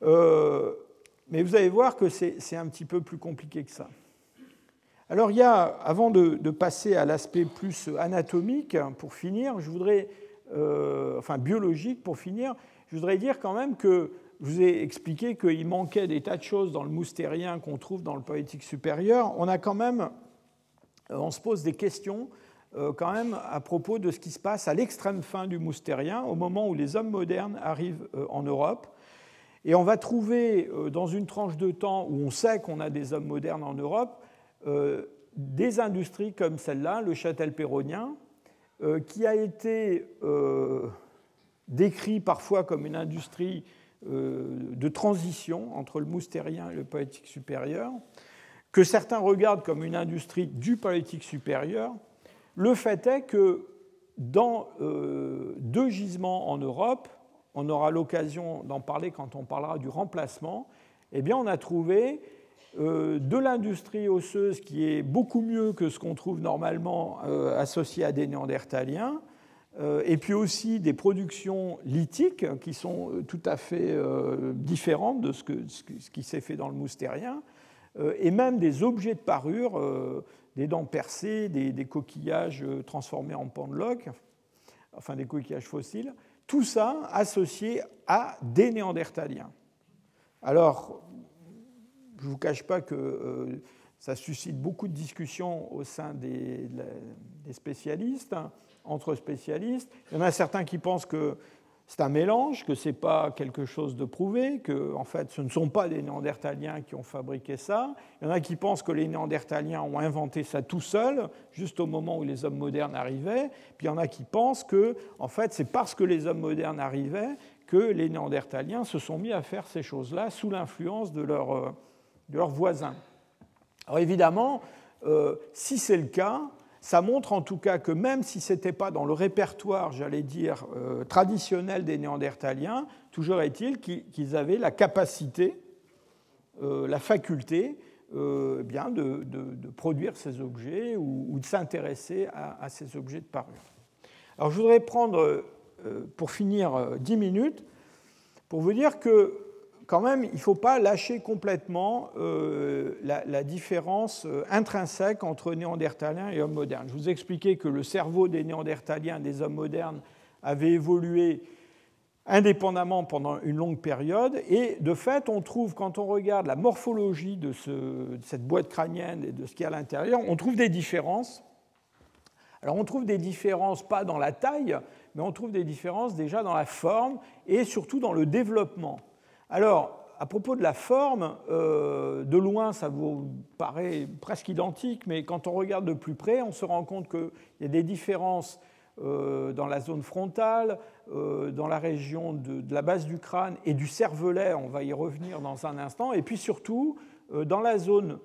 mais vous allez voir que c'est un petit peu plus compliqué que ça. Alors il y a, avant de, passer à l'aspect plus anatomique, pour finir, je voudrais, euh, enfin biologique pour finir, je voudrais dire quand même que je vous ai expliqué qu'il manquait des tas de choses dans le moustérien qu'on trouve dans le poétique supérieur. On a quand même, euh, on se pose des questions euh, quand même à propos de ce qui se passe à l'extrême fin du moustérien, au moment où les hommes modernes arrivent en Europe. Et on va trouver dans une tranche de temps où on sait qu'on a des hommes modernes en Europe, euh, des industries comme celle-là, le châtel péronien, euh, qui a été euh, décrit parfois comme une industrie de transition entre le moustérien et le poétique supérieur, que certains regardent comme une industrie du poétique supérieur. Le fait est que dans deux gisements en Europe, on aura l'occasion d'en parler quand on parlera du remplacement, eh bien on a trouvé euh, de l'industrie osseuse qui est beaucoup mieux que ce qu'on trouve normalement euh, associé à des néandertaliens, euh, et puis aussi des productions lithiques qui sont tout à fait différentes de ce, qui s'est fait dans le moustérien, et même des objets de parure, des dents percées, des, coquillages transformés en pendeloques, enfin des coquillages fossiles, tout ça associé à des néandertaliens. Alors, je ne vous cache pas que euh, ça suscite beaucoup de discussions au sein des, spécialistes, hein, entre spécialistes. Il y en a certains qui pensent que c'est un mélange, que ce n'est pas quelque chose de prouvé, que en fait, ce ne sont pas des Néandertaliens qui ont fabriqué ça. Il y en a qui pensent que les Néandertaliens ont inventé ça tout seuls, juste au moment où les hommes modernes arrivaient. Puis il y en a qui pensent que en fait, c'est parce que les hommes modernes arrivaient que les Néandertaliens se sont mis à faire ces choses-là sous l'influence de euh, leurs voisins. Alors évidemment, euh, si c'est le cas, ça montre en tout cas que même si ce n'était pas dans le répertoire, j'allais dire, euh, traditionnel des Néandertaliens, toujours est-il qu'ils avaient la capacité, euh, la faculté eh bien de, produire ces objets ou, de s'intéresser à, à, ces objets de parure. Alors je voudrais prendre, pour finir, dix minutes pour vous dire que quand même, il ne faut pas lâcher complètement euh, la, différence euh, intrinsèque entre néandertaliens et hommes modernes. Je vous ai expliqué que le cerveau des néandertaliens et des hommes modernes avait évolué indépendamment pendant une longue période. Et de fait, on trouve, quand on regarde la morphologie de, cette boîte crânienne et de ce qu'il y a à l'intérieur, on trouve des différences. Alors on trouve des différences pas dans la taille, mais on trouve des différences déjà dans la forme et surtout dans le développement. Alors, à propos de la forme, euh, de loin, ça vous paraît presque identique, mais quand on regarde de plus près, on se rend compte qu'il y a des différences euh, dans la zone frontale, euh, dans la région de, la base du crâne et du cervelet, on va y revenir dans un instant, et puis surtout dans la zone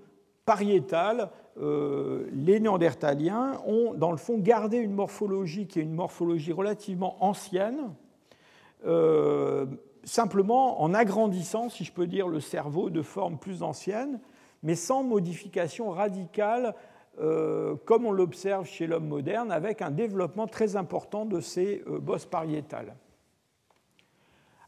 pariétale, les néandertaliens ont dans le fond gardé une morphologie qui est une morphologie relativement ancienne simplement en agrandissant, si je peux dire, le cerveau de forme plus ancienne, mais sans modification radicale, euh, comme on l'observe chez l'homme moderne, avec un développement très important de ces euh, bosses pariétales.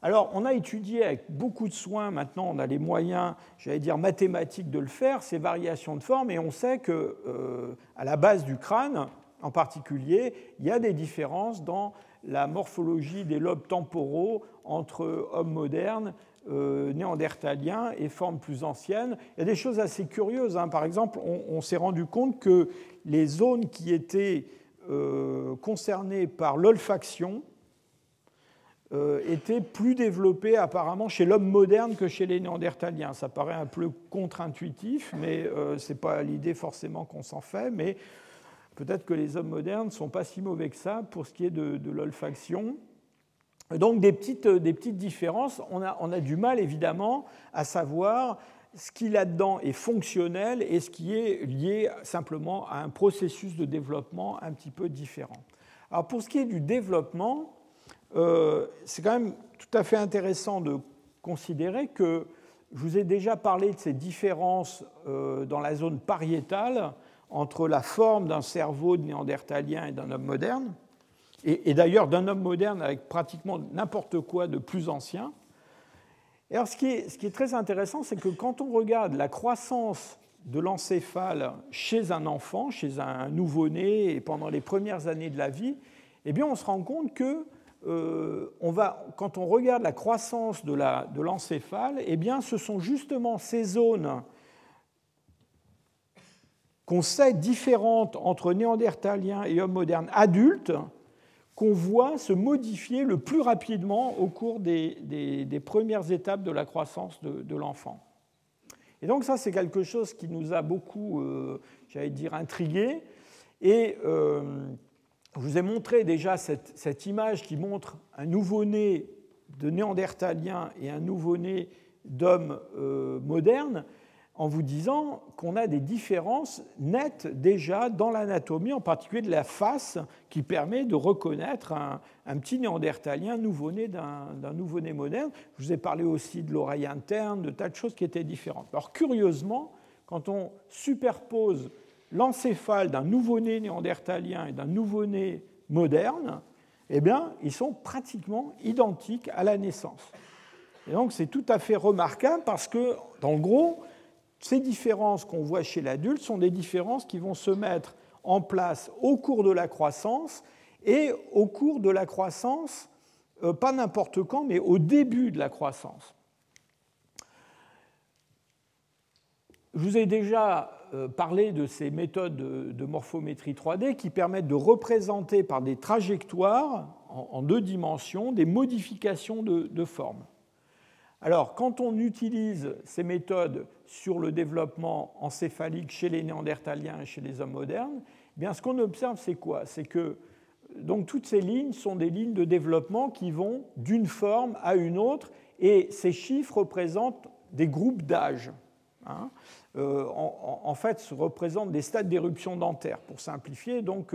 Alors, on a étudié avec beaucoup de soin, maintenant on a les moyens, j'allais dire mathématiques, de le faire, ces variations de forme, et on sait qu'à euh, la base du crâne, en particulier, il y a des différences dans la morphologie des lobes temporaux entre hommes modernes, euh, néandertaliens et formes plus anciennes. Il y a des choses assez curieuses. Hein. Par exemple, on, s'est rendu compte que les zones qui étaient euh, concernées par l'olfaction euh, étaient plus développées apparemment chez l'homme moderne que chez les néandertaliens. Ça paraît un peu contre-intuitif, mais ce n'est pas l'idée forcément qu'on s'en fait. Mais peut-être que les hommes modernes ne sont pas si mauvais que ça pour ce qui est de, l'olfaction. Donc des petites, des petites différences, on a, on a, du mal évidemment à savoir ce qui là-dedans est fonctionnel et ce qui est lié simplement à un processus de développement un petit peu différent. Alors pour ce qui est du développement, euh, c'est quand même tout à fait intéressant de considérer que je vous ai déjà parlé de ces différences euh, dans la zone pariétale entre la forme d'un cerveau de néandertalien et d'un homme moderne, et, d'ailleurs d'un homme moderne avec pratiquement n'importe quoi de plus ancien. Et alors ce qui est, très intéressant, c'est que quand on regarde la croissance de l'encéphale chez un enfant, chez un nouveau-né et pendant les premières années de la vie, eh bien on se rend compte que euh, on va, quand on regarde la croissance de l'encéphale, eh bien ce sont justement ces zones qu'on sait différentes entre néandertaliens et hommes modernes adultes, qu'on voit se modifier le plus rapidement au cours des, premières étapes de la croissance de, l'enfant. Et donc ça, c'est quelque chose qui nous a beaucoup, euh, j'allais dire, intrigués. Et euh, je vous ai montré déjà cette, image qui montre un nouveau-né de néandertalien et un nouveau-né d'homme euh, moderne en vous disant qu'on a des différences nettes déjà dans l'anatomie, en particulier de la face, qui permet de reconnaître un, petit néandertalien nouveau-né d'un nouveau-né moderne. Je vous ai parlé aussi de l'oreille interne, de tas de choses qui étaient différentes. Alors curieusement, quand on superpose l'encéphale d'un nouveau-né néandertalien et d'un nouveau-né moderne, eh bien, ils sont pratiquement identiques à la naissance. Et donc, c'est tout à fait remarquable parce que, dans le gros, ces différences qu'on voit chez l'adulte sont des différences qui vont se mettre en place au cours de la croissance et au cours de la croissance, euh, pas n'importe quand, mais au début de la croissance. Je vous ai déjà euh, parlé de ces méthodes de morphométrie 3D qui permettent de représenter par des trajectoires en deux dimensions des modifications de forme. Alors, quand on utilise ces méthodes sur le développement encéphalique chez les néandertaliens et chez les hommes modernes, eh bien, ce qu'on observe, c'est quoi? C'est que donc, toutes ces lignes sont des lignes de développement qui vont d'une forme à une autre, et ces chiffres représentent des groupes d'âge. Hein. Euh, en, fait, fait, représentent des stades d'éruption dentaire, pour simplifier. Donc,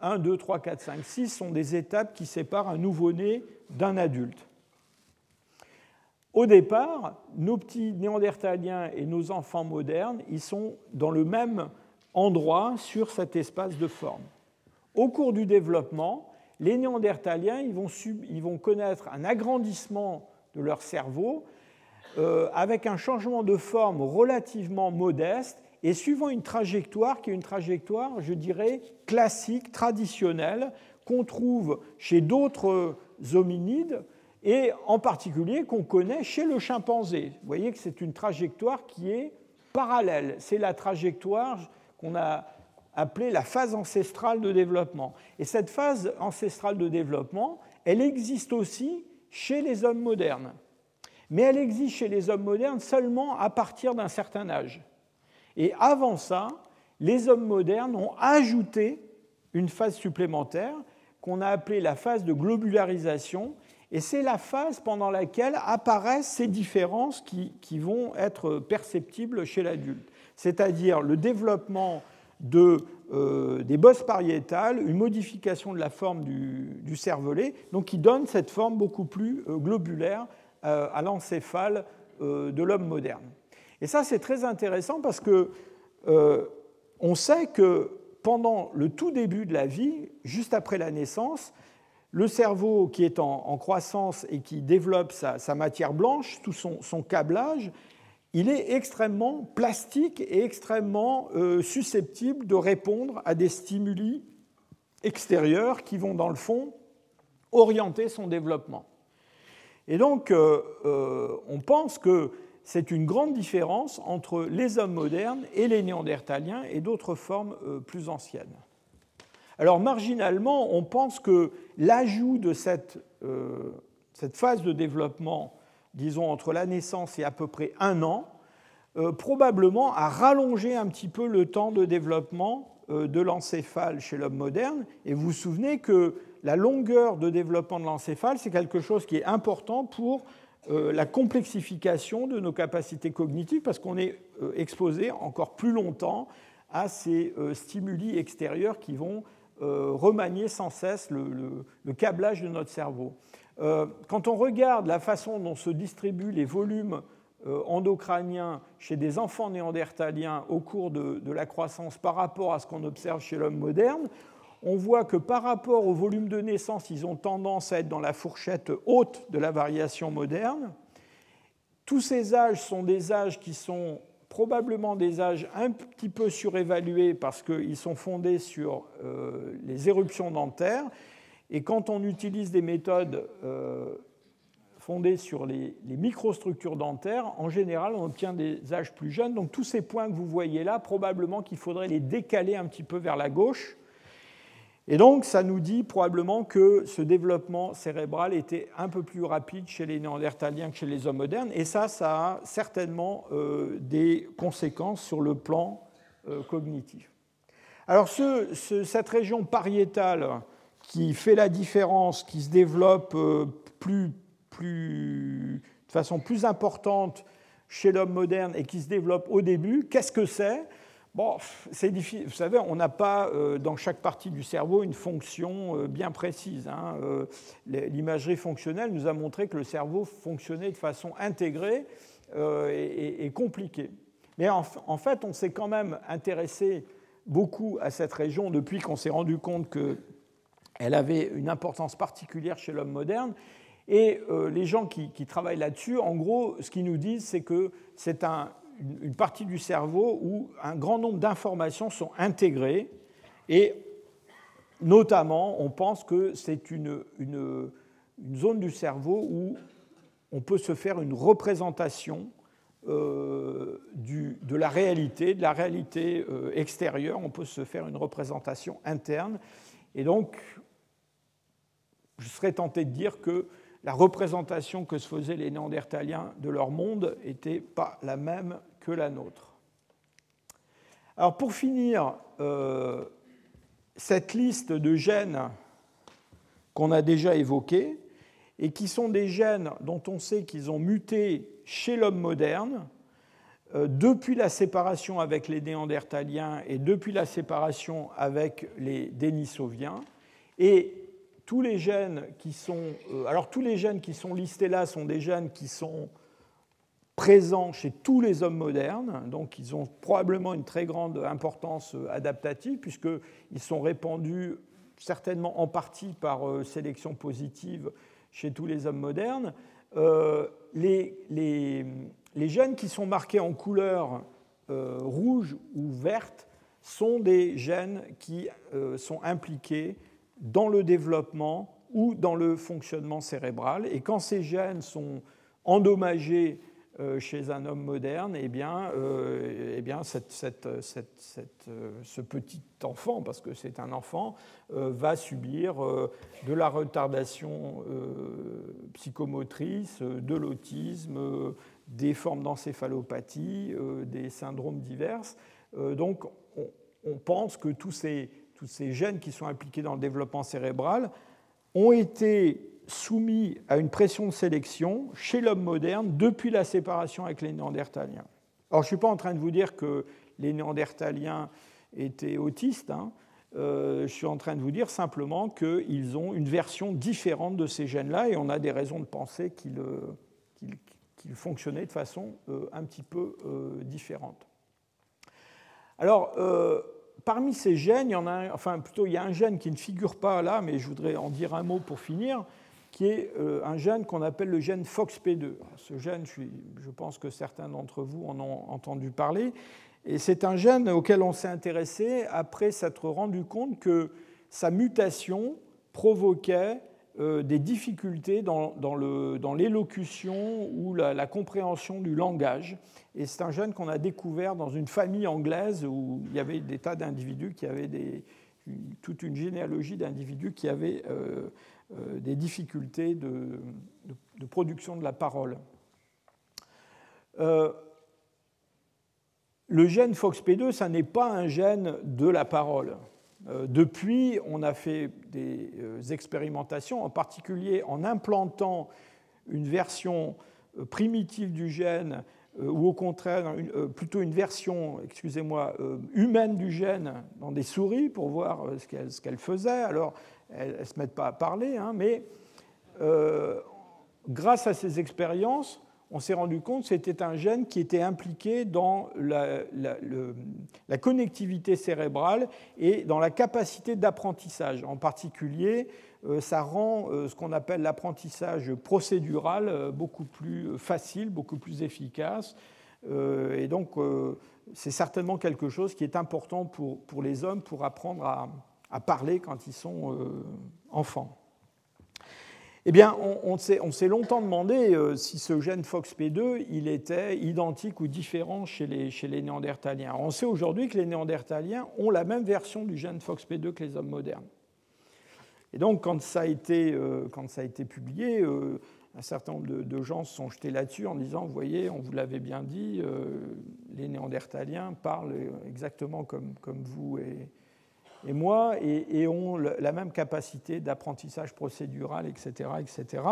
1, 2, 3, 4, 5, 6 sont des étapes qui séparent un nouveau-né d'un adulte. Au départ, nos petits néandertaliens et nos enfants modernes, ils sont dans le même endroit sur cet espace de forme. Au cours du développement, les néandertaliens ils vont, ils vont connaître un agrandissement de leur cerveau euh, avec un changement de forme relativement modeste et suivant une trajectoire qui est une trajectoire, je dirais, classique, traditionnelle, qu'on trouve chez d'autres hominides et en particulier qu'on connaît chez le chimpanzé. Vous voyez que c'est une trajectoire qui est parallèle. C'est la trajectoire qu'on a appelée la phase ancestrale de développement. Et cette phase ancestrale de développement, elle existe aussi chez les hommes modernes. Mais elle existe chez les hommes modernes seulement à partir d'un certain âge. Et avant ça, les hommes modernes ont ajouté une phase supplémentaire qu'on a appelée la phase de globularisation. Et c'est la phase pendant laquelle apparaissent ces différences qui, vont être perceptibles chez l'adulte. C'est-à-dire le développement de, euh, des bosses pariétales, une modification de la forme du, cervelet, donc qui donne cette forme beaucoup plus euh, globulaire euh, à l'encéphale de l'homme moderne. Et ça, c'est très intéressant parce que on sait que pendant le tout début de la vie, juste après la naissance, le cerveau qui est en, croissance et qui développe sa, matière blanche, tout son, câblage, il est extrêmement plastique et extrêmement euh, susceptible de répondre à des stimuli extérieurs qui vont, dans le fond, orienter son développement. Et donc, euh, euh, on pense que c'est une grande différence entre les hommes modernes et les néandertaliens et d'autres formes plus anciennes. Alors marginalement, on pense que l'ajout de cette, euh, cette, phase de développement, disons entre la naissance et à peu près un an, euh, probablement a rallongé un petit peu le temps de développement de l'encéphale chez l'homme moderne. Et vous vous souvenez que la longueur de développement de l'encéphale, c'est quelque chose qui est important pour euh, la complexification de nos capacités cognitives parce qu'on est euh, exposé encore plus longtemps à ces euh, stimuli extérieurs qui vont remanier sans cesse le, câblage de notre cerveau. Quand on regarde la façon dont se distribuent les volumes endocrâniens chez des enfants néandertaliens au cours de, de la croissance par rapport à ce qu'on observe chez l'homme moderne, on voit que par rapport au volume de naissance, ils ont tendance à être dans la fourchette haute de la variation moderne. Tous ces âges sont des âges qui sont probablement des âges un petit peu surévalués parce qu'ils sont fondés sur euh, les éruptions dentaires. Et quand on utilise des méthodes euh, fondées sur les, les, microstructures dentaires, en général, on obtient des âges plus jeunes. Donc tous ces points que vous voyez là, probablement qu'il faudrait les décaler un petit peu vers la gauche et donc, ça nous dit probablement que ce développement cérébral était un peu plus rapide chez les néandertaliens que chez les hommes modernes. Et ça, ça a certainement euh, des conséquences sur le plan euh, cognitif. Alors, cette région pariétale qui fait la différence, qui se développe euh, de façon plus importante chez l'homme moderne et qui se développe au début, qu'est-ce que c'est? Bon, c'est difficile. Vous savez, on n'a pas euh, dans chaque partie du cerveau une fonction euh, bien précise. Hein. Euh, l'imagerie fonctionnelle nous a montré que le cerveau fonctionnait de façon intégrée et, compliquée. Mais en, fait, on s'est quand même intéressé beaucoup à cette région depuis qu'on s'est rendu compte qu'elle avait une importance particulière chez l'homme moderne. Et les gens qui, qui travaillent là-dessus, en gros, ce qu'ils nous disent, c'est que c'est un, une partie du cerveau où un grand nombre d'informations sont intégrées et notamment on pense que c'est une, une, zone du cerveau où on peut se faire une représentation euh, du, de la réalité, de la réalité euh, extérieure, on peut se faire une représentation interne. Et donc, je serais tenté de dire que la représentation que se faisaient les Néandertaliens de leur monde n'était pas la même que la nôtre. Alors pour finir, euh, cette liste de gènes qu'on a déjà évoqués, et qui sont des gènes dont on sait qu'ils ont muté chez l'homme moderne, euh, depuis la séparation avec les Néandertaliens et depuis la séparation avec les Denisoviens, et tous les gènes qui sont, euh, alors tous les gènes qui sont listés là sont des gènes qui sont présents chez tous les hommes modernes, donc ils ont probablement une très grande importance euh, adaptative puisqu'ils sont répandus certainement en partie par euh, sélection positive chez tous les hommes modernes. les, les, les, gènes qui sont marqués en couleur rouge ou verte sont des gènes qui sont impliqués dans le développement ou dans le fonctionnement cérébral. Et quand ces gènes sont endommagés euh, chez un homme moderne, eh bien, euh, eh bien euh, ce petit enfant, parce que c'est un enfant, va subir de la retardation psychomotrice, de l'autisme, des formes d'encéphalopathie, des syndromes divers. donc, on, pense que tous ces, tous ces gènes qui sont impliqués dans le développement cérébral ont été soumis à une pression de sélection chez l'homme moderne depuis la séparation avec les Néandertaliens. Alors, je ne suis pas en train de vous dire que les Néandertaliens étaient autistes. Hein. Euh, je suis en train de vous dire simplement qu'ils ont une version différente de ces gènes-là et on a des raisons de penser qu'ils euh, fonctionnaient de façon euh, un petit peu différente. Alors, parmi ces gènes, il y en a, enfin plutôt il y a un gène qui ne figure pas là, mais je voudrais en dire un mot pour finir qui est euh, un gène qu'on appelle le gène FOXP2. Ce gène, je, pense que certains d'entre vous en ont entendu parler, et c'est un gène auquel on s'est intéressé après s'être rendu compte que sa mutation provoquait euh, des difficultés dans, l'élocution ou la, compréhension du langage. Et c'est un gène qu'on a découvert dans une famille anglaise où il y avait des tas d'individus qui avaient des, toute une généalogie d'individus qui avaient euh, euh, des difficultés de, production de la parole. Le gène FOXP2, ça n'est pas un gène de la parole. Euh, depuis, on a fait des expérimentations, en particulier en implantant une version primitive du gène ou au contraire plutôt une version, excusez-moi, humaine du gène dans des souris pour voir ce qu'elle faisait. Alors, elles ne se mettent pas à parler, hein, mais euh, grâce à ces expériences, on s'est rendu compte que c'était un gène qui était impliqué dans la, connectivité cérébrale et dans la capacité d'apprentissage. En particulier, euh, ça rend euh, ce qu'on appelle l'apprentissage procédural beaucoup plus facile, beaucoup plus efficace. Et donc, c'est certainement quelque chose qui est important pour, pour les hommes pour apprendre à, parler quand ils sont euh, enfants. Eh bien, on, s'est longtemps demandé euh, si ce gène FOXP2 il était identique ou différent chez les, Néandertaliens. On sait aujourd'hui que les Néandertaliens ont la même version du gène FOXP2 que les hommes modernes. Et donc, quand ça a été, euh, publié, un certain nombre de, gens se sont jetés là-dessus en disant, vous voyez, on vous l'avait bien dit, les Néandertaliens parlent exactement comme, comme vous et, et moi et, ont la même capacité d'apprentissage procédural, etc. etc.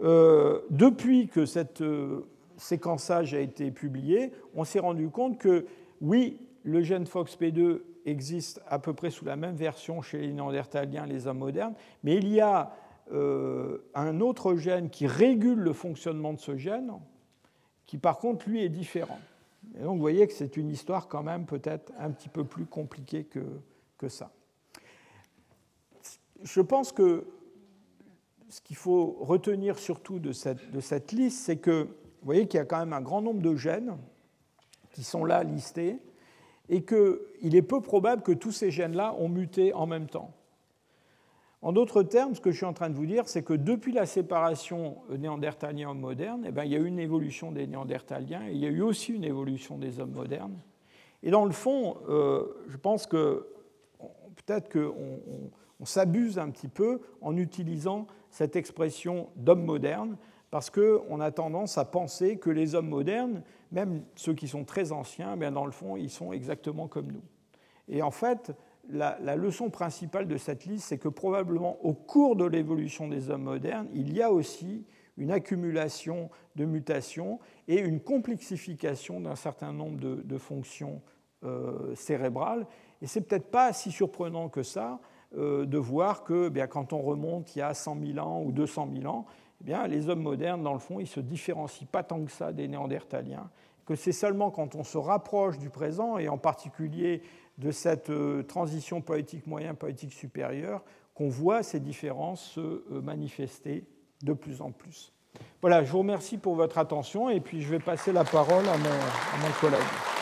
Euh, depuis que cette euh, séquençage a été publié, on s'est rendu compte que oui, le gène FOXP2 existe à peu près sous la même version chez les Néandertaliens, les hommes modernes, mais il y a euh, un autre gène qui régule le fonctionnement de ce gène, qui par contre, lui, est différent. Et donc, vous voyez que c'est une histoire quand même peut-être un petit peu plus compliquée que, ça. Je pense que ce qu'il faut retenir surtout de cette, liste, c'est que vous voyez qu'il y a quand même un grand nombre de gènes qui sont là listés et qu'il est peu probable que tous ces gènes-là ont muté en même temps. En d'autres termes, ce que je suis en train de vous dire, c'est que depuis la séparation néandertalien-homme moderne, eh bien, il y a eu une évolution des néandertaliens et il y a eu aussi une évolution des hommes modernes. Et dans le fond, euh, je pense que peut-être qu'on s'abuse un petit peu en utilisant cette expression d'homme moderne, parce qu'on a tendance à penser que les hommes modernes, même ceux qui sont très anciens, bien dans le fond, ils sont exactement comme nous. Et en fait, la, leçon principale de cette liste, c'est que probablement au cours de l'évolution des hommes modernes, il y a aussi une accumulation de mutations et une complexification d'un certain nombre de, fonctions euh, cérébrales et c'est peut-être pas si surprenant que ça euh, de voir que eh bien, quand on remonte il y a 100 000 ans ou 200 000 ans, eh bien, les hommes modernes, dans le fond, ils ne se différencient pas tant que ça des néandertaliens. Que c'est seulement quand on se rapproche du présent, et en particulier de cette euh, transition poétique moyen, poétique supérieur, qu'on voit ces différences se euh, manifester de plus en plus. Voilà, je vous remercie pour votre attention et puis je vais passer la parole à mon, à mon collègue.